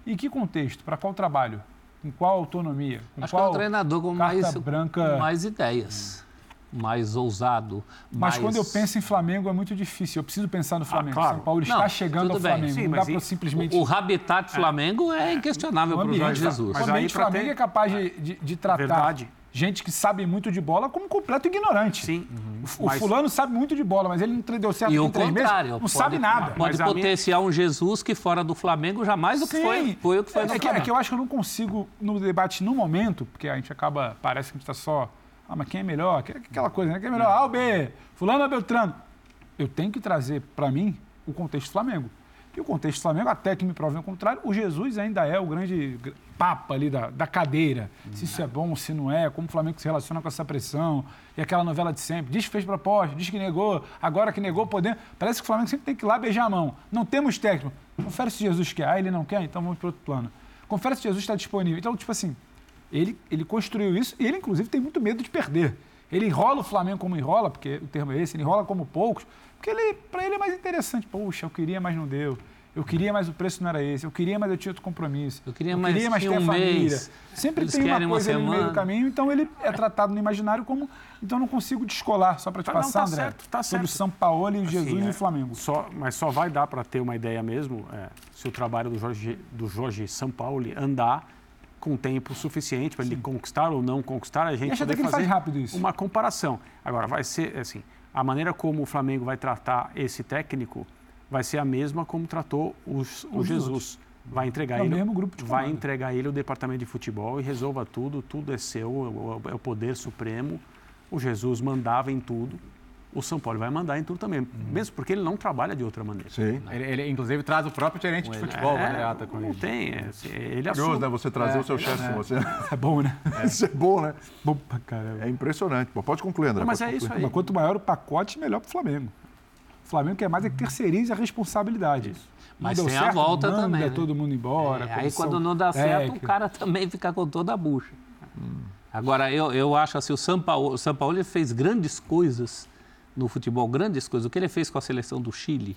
Em que contexto? Para qual trabalho? Com qual autonomia? Com Acho qual que é um treinador com mais, branca... com mais ideias. Mais ousado. Mas mais... quando eu penso em Flamengo é muito difícil. Eu preciso pensar no Flamengo. claro. São Paulo está Não, chegando ao bem. Flamengo. Sim, não dá para e- simplesmente. O, o habitat Flamengo é inquestionável O para o ambiente, Jorge Jesus. Mas o ambiente Flamengo ter- é capaz de, de, de tratar Verdade. gente que sabe muito de bola como completo ignorante. Sim. O Mas- fulano sabe muito de bola, mas ele não deu certo E em o três meses, contrário. não pode- sabe nada. Pode Mas a minha- potenciar um Jesus que fora do Flamengo jamais do que foi, foi o que foi é, no é que, é que eu acho que eu não consigo, no debate, no momento, porque a gente acaba, parece que a gente está só. Ah, mas quem é melhor? Que- Aquela coisa, né? Quem é melhor? A ou B? Fulano ou Beltrano? Eu tenho que trazer, para mim, o contexto do Flamengo. E o contexto do Flamengo, até que me provem o contrário, o Jesus ainda é o grande gr- papa ali da, da cadeira. Se isso é bom, se não é, como o Flamengo se relaciona com essa pressão. E aquela novela de sempre. Diz que fez proposta, diz que negou, agora que negou, podendo. Parece que o Flamengo sempre tem que ir lá beijar a mão. Não temos técnico. Confere se Jesus quer. Ah, ele não quer, então vamos para outro plano. Confere se Jesus está disponível. Então, tipo assim, ele, ele construiu isso e ele, inclusive, tem muito medo de perder. Ele enrola o Flamengo como enrola, porque o termo é esse, ele enrola como poucos, porque ele, para ele é mais interessante. Poxa, eu queria, mas não deu. Eu queria, mas o preço não era esse. Eu queria, mas eu tinha outro compromisso. Eu queria, mas queria, mas tinha ter a um família. mês. Sempre Eles tem uma uma coisa ali no meio do caminho, então ele é tratado no imaginário como. Então eu não consigo descolar, só para te não, passar, tá André, certo, tá sobre o certo. São Paulo e o Jesus Assim, e é, o Flamengo. Só, mas só vai dar para ter uma ideia mesmo é, se o trabalho do Jorge, do Jorge Sampaoli andar com tempo suficiente para ele conquistar ou não conquistar, a gente poder faz fazer uma comparação. Agora, vai ser assim, a maneira como o Flamengo vai tratar esse técnico vai ser a mesma como tratou os, o Jesus. Vai entregar É o ele, mesmo grupo de vai comando. entregar ele o departamento de futebol e resolva tudo, tudo é seu, é o- é o poder supremo. O Jesus mandava em tudo. O São Paulo vai mandar em tudo também, Uhum. mesmo porque ele não trabalha de outra maneira. Sim. Ele, ele, inclusive, traz o próprio gerente de futebol, Ata, com não ele. tem, é, assim, ele Curioso, assume. né? Você trazer o seu chefe com você. É bom, né? Isso é bom, né? Bom pra caramba. É impressionante. Pô, pode concluir, André. Mas pode é isso concluir. aí. Mas quanto maior o pacote, melhor para o Flamengo. O Flamengo quer mais é que terceirize a responsabilidade. Não Mas deu tem a certo, volta manda também, né? todo mundo embora. É, aí quando não dá certo, o cara também fica com toda a bucha. Agora, eu, eu acho assim, o São Paulo, o São Paulo ele fez grandes coisas no futebol, grandes coisas. O que ele fez com a seleção do Chile,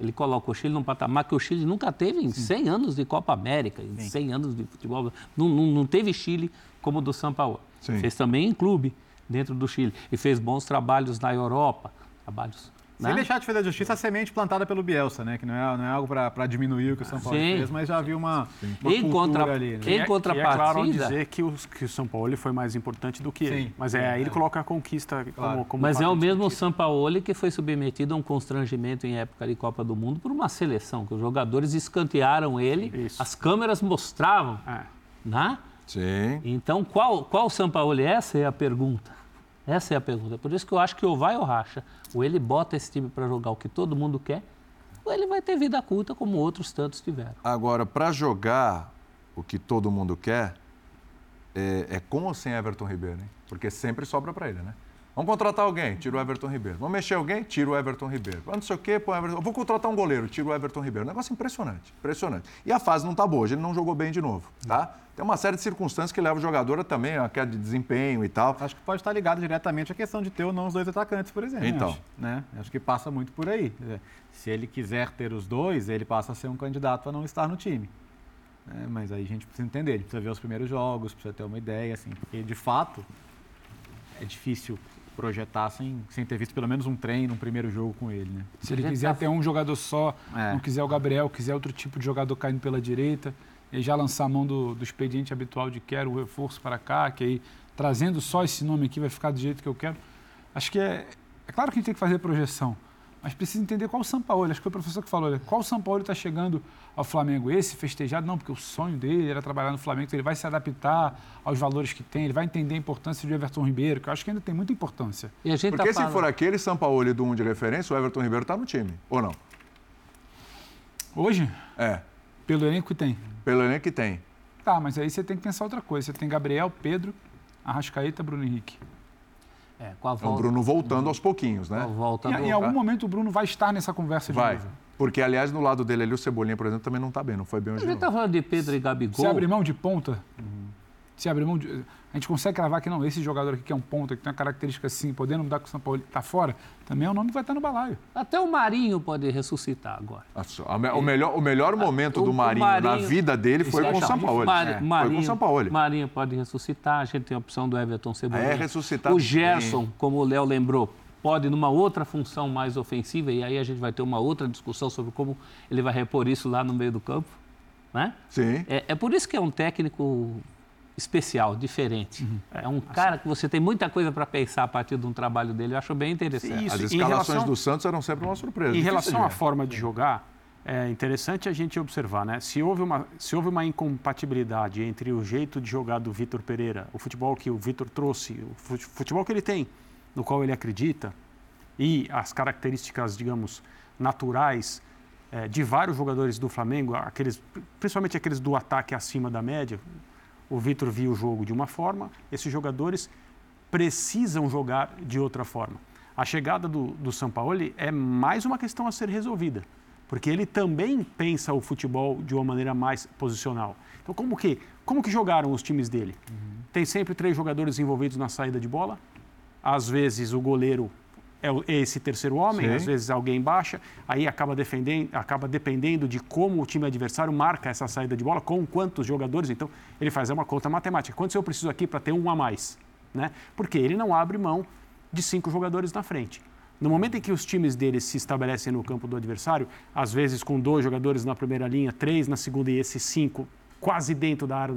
ele coloca o Chile num patamar que o Chile nunca teve em 100 anos de Copa América, em 100 anos de futebol. Não, não, não teve Chile como o do São Paulo. Sim. Fez também em clube dentro do Chile. E fez bons trabalhos na Europa, trabalhos... Sem né? deixar de fazer a justiça, a semente plantada pelo Bielsa, né? Que não é, não é algo para diminuir o que o São Paulo Sim. fez, mas já havia uma, uma Em, cultura contra... ali. Né? em é- contrapartida... E é claro dizer que, os, que o São Paulo foi mais importante do que ele. Sim, Mas é, sim, aí ele é. coloca a conquista como, como Mas é o mesmo discutível. Sampaoli que foi submetido a um constrangimento em época de Copa do Mundo por uma seleção, que os jogadores escantearam ele, Isso. as câmeras mostravam, É. né? Sim. Então, qual, qual Sampaoli? Essa é a pergunta. Essa é a pergunta. Por isso que eu acho que ou vai ou racha. Ou ele bota esse time para jogar o que todo mundo quer, ou ele vai ter vida curta como outros tantos tiveram. Agora, para jogar o que todo mundo quer, é, é com ou sem Everton Ribeiro, hein? Porque sempre sobra para ele, né? Vamos contratar alguém, tira o Everton Ribeiro. Vamos mexer alguém, tira o Everton Ribeiro. Vamos não sei o quê, põe o Everton. Vou contratar um goleiro, tira o Everton Ribeiro. Um negócio impressionante, impressionante. E a fase não está boa, hoje ele não jogou bem de novo, tá? Tem uma série de circunstâncias que levam o jogador a também a queda de desempenho e tal. Acho que pode estar ligado diretamente à questão de ter ou não os dois atacantes, por exemplo. Então. Acho, né? Acho que passa muito por aí. É, Se ele quiser ter os dois, ele passa a ser um candidato a não estar no time. É, mas aí a gente precisa entender, precisa ver os primeiros jogos, precisa ter uma ideia, assim, porque de fato é difícil projetar sem, sem ter visto pelo menos um treino, um primeiro jogo com ele, né? Se ele quiser ter um jogador só, É. não quiser o Gabriel, quiser outro tipo de jogador caindo pela direita, e já lançar a mão do, do expediente habitual de quero o reforço para cá, que aí trazendo só esse nome aqui vai ficar do jeito que eu quero. Acho que é, é claro que a gente tem que fazer projeção, mas precisa entender qual o São Paulo. Acho que foi o professor que falou, olha, qual o São Paulo está chegando ao Flamengo? Esse festejado? Não, porque o sonho dele era trabalhar no Flamengo, então ele vai se adaptar aos valores que tem, ele vai entender a importância de Everton Ribeiro, que eu acho que ainda tem muita importância. E a gente Porque tá se falando- for aquele São Paulo do 1 de referência, o Everton Ribeiro está no time, ou não? Hoje, É, pelo elenco que tem, pelo elenco que tem. Tá, mas aí você tem que pensar outra coisa. Você tem Gabriel, Pedro, Arrascaeta, Bruno Henrique. É, com a É o volta, Bruno voltando aos pouquinhos, com a né? volta Em, do... em algum momento o Bruno vai estar nessa conversa de Vai. novo. Porque, aliás, no lado dele ali, o Cebolinha, por exemplo, também não está bem, não foi bem A hoje. gente não. tá falando de Pedro e Gabigol. Você abre mão de ponta, se abrir mão de, a gente consegue cravar que não, esse jogador aqui que é um ponto, que tem uma característica assim, podendo mudar com o São Paulo, está fora, também é o nome que vai estar no balaio. Até o Marinho pode ressuscitar agora. O melhor, o melhor momento do Marinho, Marinho, na vida dele foi com o São Paulo. Mar, é. Marinho, foi com o São Paulo. Marinho pode ressuscitar, a gente tem a opção do Everton Cebolinha. É, ressuscitar. O Gerson, como o Léo lembrou, pode numa outra função mais ofensiva, e aí a gente vai ter uma outra discussão sobre como ele vai repor isso lá no meio do campo. Né? Sim. É, é por isso que é um técnico especial, diferente. Uhum. É um cara que você tem muita coisa para pensar a partir de um trabalho dele. Eu acho bem interessante. Isso. As escalações relação... do Santos eram sempre uma surpresa. Em relação à forma de jogar, é interessante a gente observar, né? Se houve uma, se houve uma incompatibilidade entre o jeito de jogar do Vitor Pereira, o futebol que o Vitor trouxe, o futebol que ele tem, no qual ele acredita, e as características, digamos, naturais é, de vários jogadores do Flamengo, aqueles, principalmente aqueles do ataque acima da média, o Vitor viu o jogo de uma forma, esses jogadores precisam jogar de outra forma. A chegada do, do Sampaoli é mais uma questão a ser resolvida, porque ele também pensa o futebol de uma maneira mais posicional. Então, como que, como que jogaram os times dele? Uhum. Tem sempre três jogadores envolvidos na saída de bola. Às vezes o goleiro é, esse terceiro homem, Sim. às vezes alguém baixa, aí acaba, defendendo, acaba dependendo de como o time adversário marca essa saída de bola, com quantos jogadores, então ele faz uma conta matemática. Quantos eu preciso aqui para ter um a mais? Né? Porque ele não abre mão de cinco jogadores na frente. No momento em que os times deles se estabelecem no campo do adversário, às vezes com dois jogadores na primeira linha, três na segunda e esses cinco quase dentro da área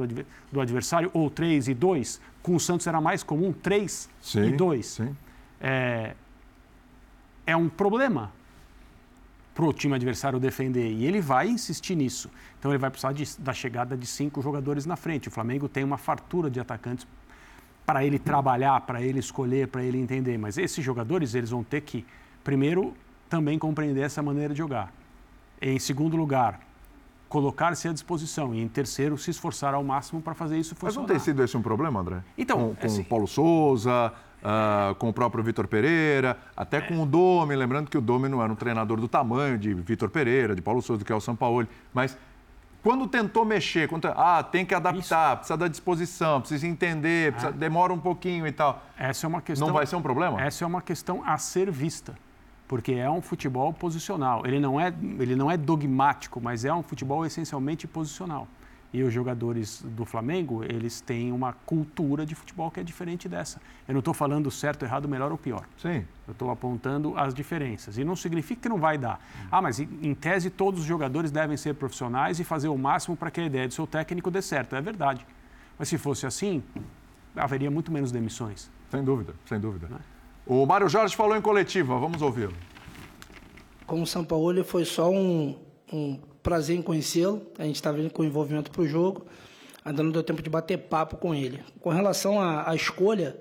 do adversário, ou três e dois, com o Santos era mais comum três sim, e dois. Sim. É, é um problema para o time adversário defender. E ele vai insistir nisso. Então ele vai precisar de, da chegada de cinco jogadores na frente. O Flamengo tem uma fartura de atacantes para ele trabalhar, para ele escolher, para ele entender. Mas esses jogadores eles vão ter que, primeiro, também compreender essa maneira de jogar. Em segundo lugar, colocar-se à disposição. E em terceiro, se esforçar ao máximo para fazer isso funcionar. Mas não tem sido esse um problema, André? Então, com, com assim, o Paulo Souza, uh, com o próprio Vitor Pereira, até é. com o Domi, lembrando que o Domi não era um treinador do tamanho de Vitor Pereira, de Paulo Souza, do que é o Sampaoli, mas quando tentou mexer, quando, ah, tem que adaptar, Isso. precisa da disposição, precisa entender, precisa, é. demora um pouquinho e tal. Essa é uma questão. Não vai ser um problema? Essa é uma questão a ser vista, porque é um futebol posicional. Ele não é, ele não é dogmático, mas é um futebol essencialmente posicional. E os jogadores do Flamengo, eles têm uma cultura de futebol que é diferente dessa. Eu não estou falando certo, errado, melhor ou pior. Sim. Eu estou apontando as diferenças. E não significa que não vai dar. Ah, mas em tese todos os jogadores devem ser profissionais e fazer o máximo para que a ideia do seu técnico dê certo. É verdade. Mas se fosse assim, haveria muito menos demissões. Sem dúvida, sem dúvida. Né? O Mário Jorge falou em coletiva, vamos ouvi-lo. Com o São Paulo foi só um, um prazer em conhecê-lo. A gente estava com envolvimento para o jogo. Ainda não deu tempo de bater papo com ele. Com relação à, escolha,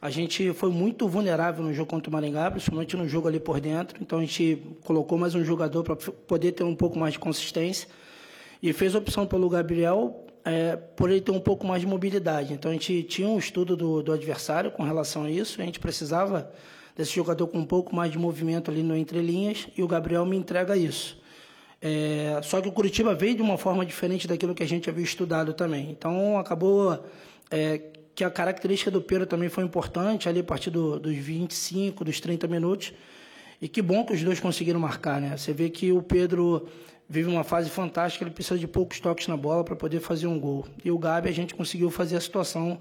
a gente foi muito vulnerável no jogo contra o Maringá, principalmente no jogo ali por dentro. Então a gente colocou mais um jogador para poder ter um pouco mais de consistência. E fez opção pelo Gabriel é, por ele ter um pouco mais de mobilidade. Então a gente tinha um estudo do, do adversário com relação a isso. A gente precisava desse jogador com um pouco mais de movimento ali no entrelinhas e o Gabriel me entrega isso. É, só que o Curitiba veio de uma forma diferente daquilo que a gente havia estudado também. Então acabou é, que a característica do Pedro também foi importante ali a partir do, dos 25, dos 30 minutos. E que bom que os dois conseguiram marcar, né? Você vê que o Pedro vive uma fase fantástica, ele precisa de poucos toques na bola para poder fazer um gol. E o Gabi a gente conseguiu fazer a situação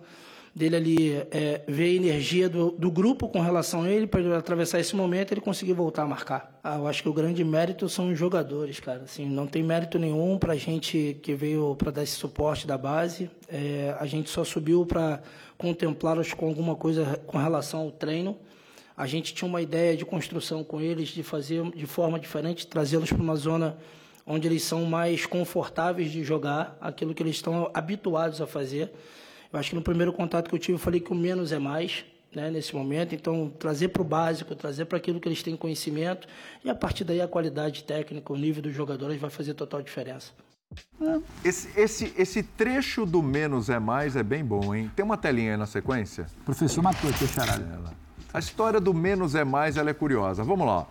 dele ali é, ver a energia do, do grupo com relação a ele, para atravessar esse momento ele conseguir voltar a marcar. Ah, eu acho que o grande mérito são os jogadores, cara. Assim, não tem mérito nenhum para a gente que veio para dar esse suporte da base. É, a gente só subiu para contemplá-los com alguma coisa com relação ao treino. A gente tinha uma ideia de construção com eles, de fazer de forma diferente, trazê-los para uma zona onde eles são mais confortáveis de jogar, aquilo que eles estão habituados a fazer. Eu acho que no primeiro contato que eu tive, eu falei que o menos é mais, né, nesse momento. Então, trazer para o básico, trazer para aquilo que eles têm conhecimento, e a partir daí a qualidade técnica, o nível dos jogadores vai fazer total diferença. Esse, esse, esse trecho do menos é mais é bem bom, hein? Tem uma telinha aí na sequência? professor matou aqui, charada. A história do menos é mais ela é curiosa. Vamos lá.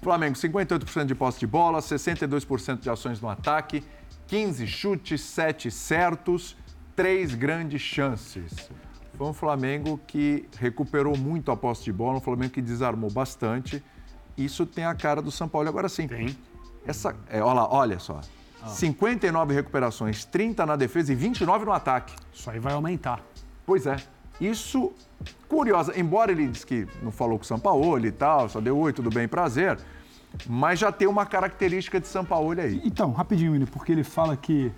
Flamengo, 58% de posse de bola, 62% de ações no ataque, 15 chutes, 7 certos três grandes chances. Foi um Flamengo que recuperou muito a posse de bola, um Flamengo que desarmou bastante. Isso tem a cara do São Paulo. Agora sim. Tem. Essa, é, olha, lá, olha só. 59 recuperações, 30 na defesa e 29 no ataque. Isso aí vai aumentar. Pois é. Isso, curiosa, embora ele disse que não falou com o São Paulo e tal, só deu oi, tudo bem, prazer, mas já tem uma característica de São Paulo aí. Então, rapidinho, Willi, porque ele fala que,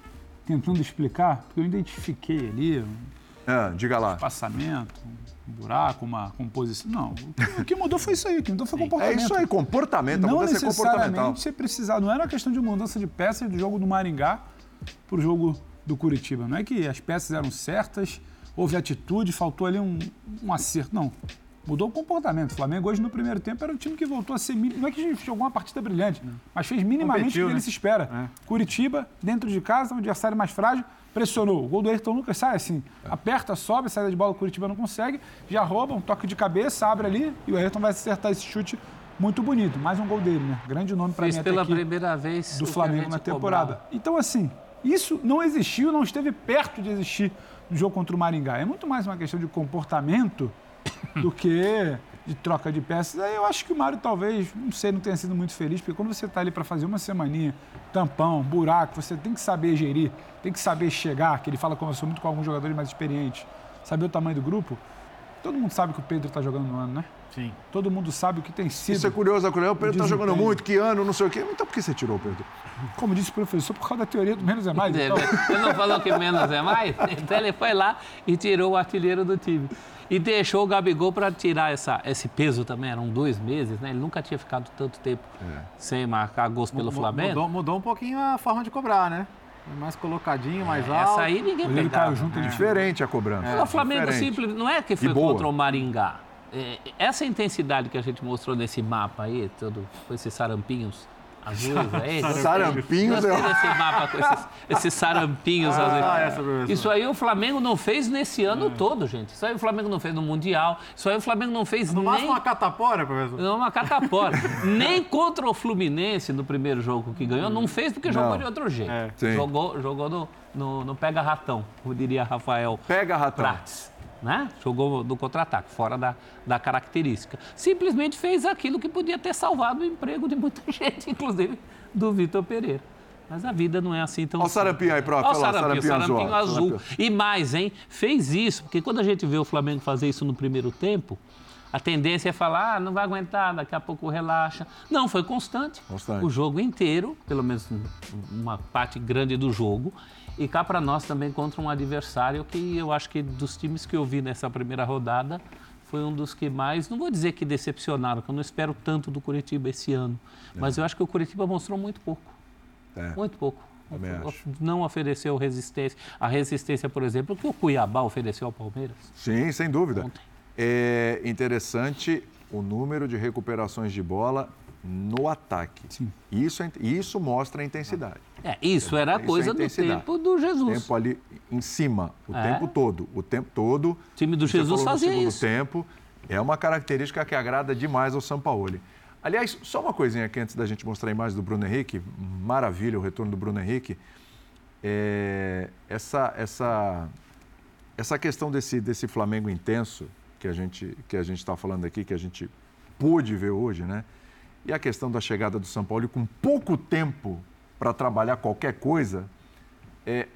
tentando explicar, porque eu identifiquei ali um Ah, diga lá. passamento, um buraco, uma composição. Não, o que- mudou foi isso aí, o que mudou foi É comportamento. isso aí, comportamento, a Não mudança é comportamental. necessariamente você precisar, não era uma questão de mudança de peças do jogo do Maringá para o jogo do Curitiba. Não é que as peças eram certas, houve atitude, faltou ali um, um acerto. Não. Mudou o comportamento. O Flamengo hoje no primeiro tempo era um time que voltou a ser. Não é que jogou uma partida brilhante, mas fez minimamente Competiu, o que ele né? se espera. Curitiba, dentro de casa, um adversário mais frágil, pressionou. O gol do Ayrton Lucas sai assim, aperta, sobe, saída de bola, o Curitiba não consegue, já rouba, um toque de cabeça, abre ali e o Ayrton vai acertar esse chute muito bonito. Mais um gol dele, né? Grande nome para mim até pela aqui primeira vez do Flamengo na temporada. cobrava. Então, assim, isso não existiu, não esteve perto de existir no jogo contra o Maringá. É muito mais uma questão de comportamento do que de troca de peças. Aí eu acho que o Mário talvez, não sei, não tenha sido muito feliz, porque quando você está ali para fazer uma semaninha, tampão, buraco, você tem que saber gerir, tem que saber chegar, que ele fala conversou muito com alguns jogadores mais experientes, saber o tamanho do grupo. Todo mundo sabe que o Pedro está jogando no ano, né? Sim. Todo mundo sabe o que tem sido. Isso é curioso, é curioso. O Pedro tá desempenho. jogando muito, que ano, não sei o quê. Então por que você tirou o Pedro? Como disse o professor, por causa da teoria do menos é mais. É, Então, Ele não falou que menos é mais? Então ele foi lá e tirou o artilheiro do time. E deixou o Gabigol para tirar essa, esse peso também. Eram dois meses, né? Ele nunca tinha ficado tanto tempo sem marcar gols pelo Flamengo. Mudou, mudou um pouquinho a forma de cobrar, né? Mais colocadinho, mais alto. Essa aí ninguém ele caiu junto, ele Diferente a cobrança. o Flamengo Diferente. simples, não é que foi contra o Maringá. É, essa intensidade que a gente mostrou nesse mapa aí, todo, com esses sarampinhos azuis aí. Sarampinhos Gostei é- desse mapa com esses, esses sarampinhos azuis. essa, professor. Isso aí o Flamengo não fez nesse ano todo, gente. Isso aí o Flamengo não fez no Mundial. Isso aí o Flamengo não fez No nem... máximo uma catapora, professor. Não, uma catapora. Nem contra o Fluminense no primeiro jogo que ganhou, não fez porque jogou Não. de outro jeito. É. Jogou, jogou no, no, no pega-ratão, como diria Rafael Pega ratão. Prates. Né? Jogou do contra-ataque, fora da, da característica. Simplesmente fez aquilo que podia ter salvado o emprego de muita gente, inclusive do Vitor Pereira. Mas a vida não é assim tão. Olha o sarampinho aí, prof. Olha o sarampinho, sarampinho azul, sarampinho azul. Sarampinho. E mais, hein? Fez isso, porque quando a gente vê o Flamengo fazer isso no primeiro tempo, a tendência é falar, ah, não vai aguentar, daqui a pouco relaxa. Não, foi constante. Constante. O jogo inteiro, pelo menos um- uma parte grande do jogo. E cá para nós também contra um adversário que eu acho que dos times que eu vi nessa primeira rodada, foi um dos que mais, não vou dizer que decepcionaram, que eu não espero tanto do Curitiba esse ano. Mas eu acho que o Curitiba mostrou muito pouco. É. Muito pouco. Não ofereceu resistência. A resistência, por exemplo, que o Cuiabá ofereceu ao Palmeiras. Sim, sem dúvida. Ontem. É interessante o número de recuperações de bola no ataque. Isso, é- isso mostra a intensidade. É, isso era Isso é coisa do intensidade. tempo do Jesus. Tempo ali em cima, o É. tempo todo. O tempo todo. O time do Jesus fazia segundo isso. tempo. É uma característica que agrada demais ao Sampaoli. Aliás, só uma coisinha aqui antes da gente mostrar a imagem do Bruno Henrique. Maravilha o retorno do Bruno Henrique. É, essa, essa, essa questão desse, desse Flamengo intenso que a gente que a gente está falando aqui, que a gente pôde ver hoje, né? E a questão da chegada do São Paulo com pouco tempo para trabalhar qualquer coisa, é,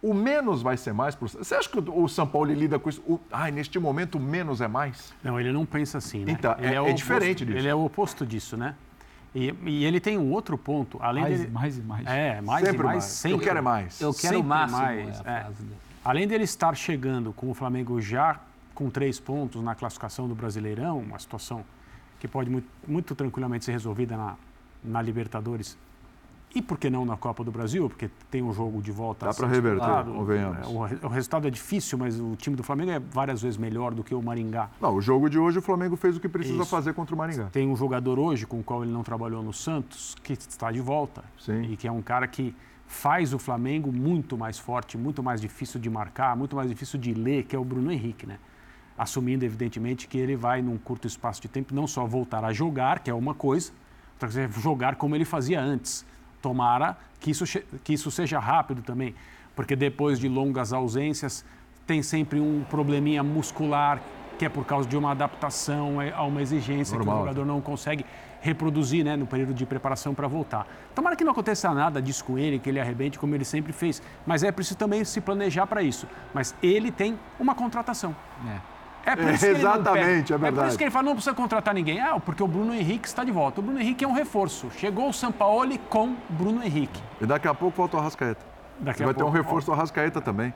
o menos vai ser mais. Pro... Você acha que o o São Paulo lida com isso? O... Ai, neste momento, o menos é mais? Não, ele não pensa assim, né? Então, Ele é- o é diferente oposto- disso. Ele é o oposto disso, né? E, e ele tem um outro ponto, além mais, dele... mais e mais. É, mais Sempre e mais, mais. sempre. Eu quero é mais. Eu quero Sempre máximo. mais, é é. Além dele estar chegando com o Flamengo já com três pontos na classificação do Brasileirão, uma situação que pode muito, muito tranquilamente ser resolvida na, na Libertadores e por que não na Copa do Brasil, porque tem um jogo de volta. Dá a pra ser reverter, convenhamos. É, O, o resultado é difícil, mas o time do Flamengo é várias vezes melhor do que o Maringá. Não, o jogo de hoje o Flamengo fez o que precisa Isso. fazer contra o Maringá. Tem um jogador hoje com o qual ele não trabalhou no Santos, que está de volta. Sim. E que é um cara que faz o Flamengo muito mais forte, muito mais difícil de marcar, muito mais difícil de ler, que é o Bruno Henrique, né? Assumindo, evidentemente, que ele vai, num curto espaço de tempo, não só voltar a jogar, que é uma coisa, outra coisa é jogar como ele fazia antes. Tomara que isso, que isso seja rápido também. porque depois de longas ausências tem sempre um probleminha muscular que é por causa de uma adaptação é, a uma exigência Normal. que o jogador não consegue reproduzir né, no período de preparação para voltar. Tomara que não aconteça nada disso com ele, que ele arrebente como ele sempre fez, mas é preciso também se planejar para isso. Mas ele tem uma contratação. É. É por isso que Exatamente, é verdade. É por isso que ele fala, não precisa contratar ninguém. Ah, porque o Bruno Henrique está de volta. O Bruno Henrique é um reforço. Chegou o Sampaoli com Bruno Henrique. E daqui a pouco volta o Arrascaeta. Daqui Vai ter pouco, um reforço do Arrascaeta também.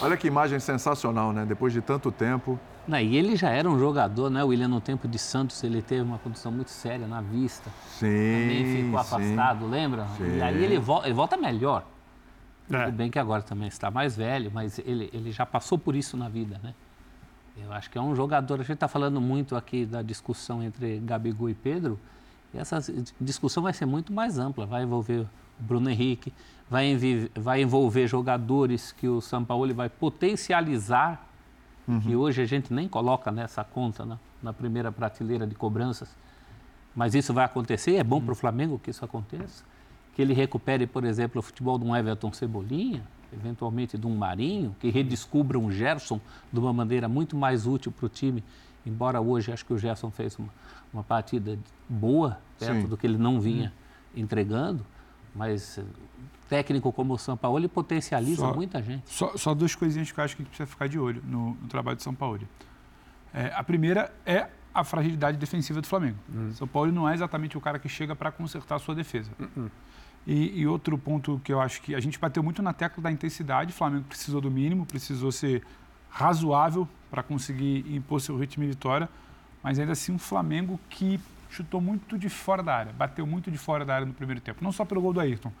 Olha que imagem sensacional, né? Depois de tanto tempo. Não, e ele já era um jogador, né? O William, no tempo de Santos, ele teve uma condição muito séria na vista. Sim. Também ficou afastado, sim, lembra? Sim. E aí ele volta, ele volta melhor. É. Tudo bem que agora também está mais velho, mas ele, ele já passou por isso na vida, né? Eu acho que é um jogador. A gente está falando muito aqui da discussão entre Gabigol e Pedro. E essa discussão vai ser muito mais ampla. Vai envolver o Bruno Henrique, vai, vai envolver jogadores que o São Paulo vai potencializar, uhum. que hoje a gente nem coloca nessa conta na, na primeira prateleira de cobranças. Mas isso vai acontecer, é bom uhum. para o Flamengo que isso aconteça. Que ele recupere, por exemplo, o futebol de um Everton Cebolinha, eventualmente de um Marinho, que redescubra um Gerson de uma maneira muito mais útil para o time, embora hoje acho que o Gerson fez uma, uma partida boa, perto Sim. do que ele não vinha uhum. entregando, mas técnico como o São Paulo ele potencializa só, muita gente. Só, só, duas coisinhas que eu acho que a gente precisa ficar de olho no, no trabalho de São Paulo. É, a primeira é a fragilidade defensiva do Flamengo. Uhum. São Paulo não é exatamente o cara que chega para consertar a sua defesa. Uhum. E, e, outro ponto que eu acho que a gente bateu muito na tecla da intensidade. O Flamengo precisou do mínimo, precisou ser razoável para conseguir impor seu ritmo de vitória. Mas ainda assim, um Flamengo que chutou muito de fora da área, bateu muito de fora da área no primeiro tempo. Não só pelo gol do Ayrton,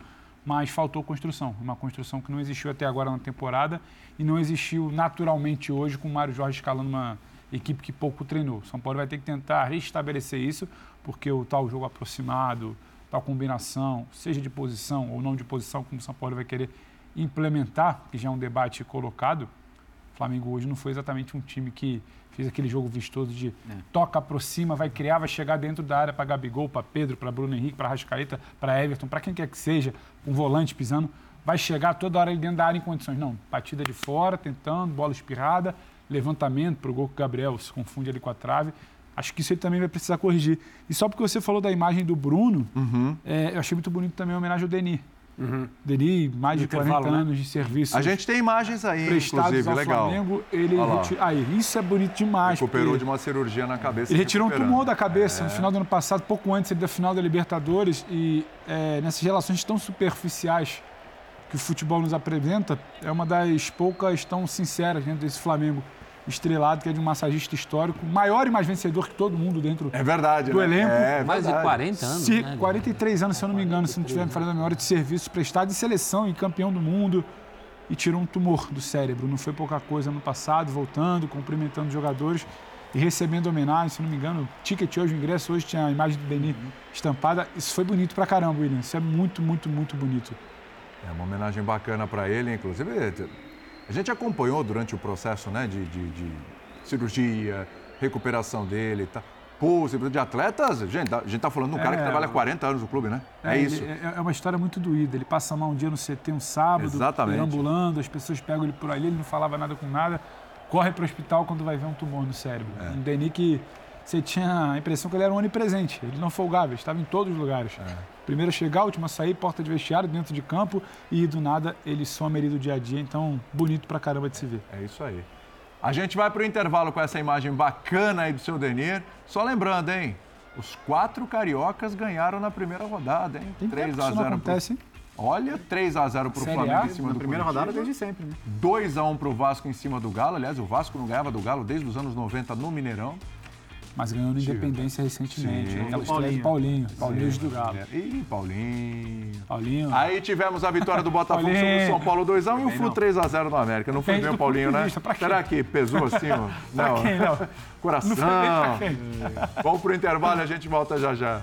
mas faltou construção. Uma construção que não existiu até agora na temporada e não existiu naturalmente hoje com o Mário Jorge escalando uma equipe que pouco treinou. São Paulo vai ter que tentar restabelecer isso, porque o tal jogo aproximado, tal combinação, seja de posição ou não de posição, como o São Paulo vai querer implementar, que já é um debate colocado, o Flamengo hoje não foi exatamente um time que fez aquele jogo vistoso de é. toca, aproxima, vai criar, vai chegar dentro da área para Gabigol, para Pedro, para Bruno Henrique, para Rascaeta, para Everton, para quem quer que seja, um volante pisando, vai chegar toda hora ali dentro da área em condições. Não, batida de fora, tentando, bola espirrada, levantamento para o gol que o Gabriel se confunde ali com a trave. Acho que isso ele também vai precisar corrigir. E só porque você falou da imagem do Bruno, uhum. é, eu achei muito bonito também a homenagem ao Denis. Uhum. Deri, mais de 40 né? anos de serviço. A gente tem imagens aí, inclusive, ao legal. Flamengo, ele retira... Aí, isso é bonito demais. Recuperou de uma cirurgia na cabeça. Ele retirou um tumor da cabeça é. no final do ano passado, pouco antes da final da Libertadores. E é, nessas relações tão superficiais que o futebol nos apresenta, é uma das poucas tão sinceras dentro desse Flamengo estrelado, que é de um massagista histórico, maior e mais vencedor que todo mundo dentro é verdade, do né? elenco. É, é mais de 40 anos. Se, né? 43 anos, se eu não me engano, se não tiver me falando a memória, de serviços prestados em seleção e campeão do mundo. E tirou um tumor do cérebro. Não foi pouca coisa no passado, voltando, cumprimentando os jogadores e recebendo homenagem, se não me engano, ticket hoje, o ingresso hoje tinha a imagem do Denis estampada. Isso foi bonito pra caramba, William. Isso é muito, muito, muito bonito. É uma homenagem bacana para ele, inclusive a gente acompanhou durante o processo né, de, de, de cirurgia, recuperação dele, tá? Pulse, de atletas, gente, a gente está falando de um cara é, que trabalha 40 anos no clube, né? É, é isso. É, é, uma história muito doída. Ele passa mal um dia no CT, um sábado, Exatamente. ambulando, as pessoas pegam ele por ali, ele não falava nada com nada, corre para o hospital quando vai ver um tumor no cérebro. É. Um Denis que você tinha a impressão que ele era um onipresente, ele não folgava, ele estava em todos os lugares. É. Primeiro a chegar, último a sair, porta de vestiário, dentro de campo e do nada ele some ali do dia a dia, então bonito pra caramba de se ver. É isso aí. A gente vai para o intervalo com essa imagem bacana aí do seu Denir. Só lembrando, hein? Os quatro cariocas ganharam na primeira rodada, hein? Tem 3 a 0 isso acontece, pro... Olha, 3 a 0 para o Flamengo a, em cima na do primeira Curitiba. rodada desde sempre, né? 2 a 1 para o Vasco em cima do Galo. Aliás, o Vasco não ganhava do Galo desde os anos 90 no Mineirão mas ganhou no Independência recentemente. Sim. Aquela Paulinho. de Paulinho, Paulinho do Galo. Ih, Paulinho. Paulinho. Aí tivemos a vitória do Botafogo sobre o São Paulo 2x1 e o Flu 3x0 no América. Não foi bem o Paulinho, né? Será que pesou assim? Ó? Não. Quem, não. Coração. Não foi bem Vamos pro intervalo e a gente volta já já.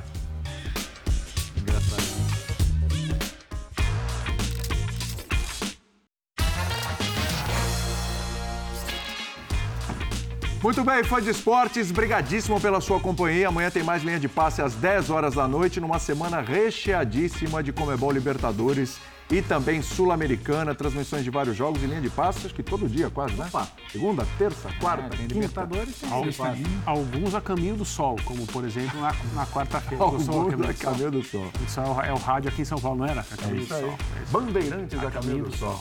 Muito bem, fã de esportes, brigadíssimo pela sua companhia. Amanhã tem mais linha de passe às 10 horas da noite, numa semana recheadíssima de Comebol Libertadores e também Sul-Americana, transmissões de vários jogos e linha de passe, acho que todo dia quase, né? Segunda, terça, quarta, É, tem quinta. Libertadores, tem Alguns, alguns a caminho do sol, como por exemplo na, na quarta-feira. Alguns sou a caminho do sol. Sol. Isso é o, é o rádio aqui em São Paulo, não era? A caminho do sol. Bandeirantes a Caminho do Sol.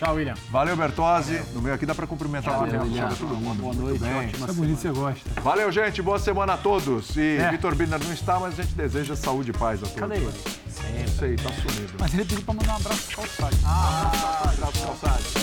Tchau, William. Valeu, Bertozzi. No meio aqui dá para cumprimentar Valeu, todo William. mundo. Boa noite, ótima Tá bonito, você gosta. Valeu, gente. Boa semana a todos. E É. Vitor Birner não está, mas a gente deseja saúde e paz a todos. Cadê ele? Não sei, tá sumido. Mas ele pediu pra mandar um abraço pro Calçado. Abraço, calçado.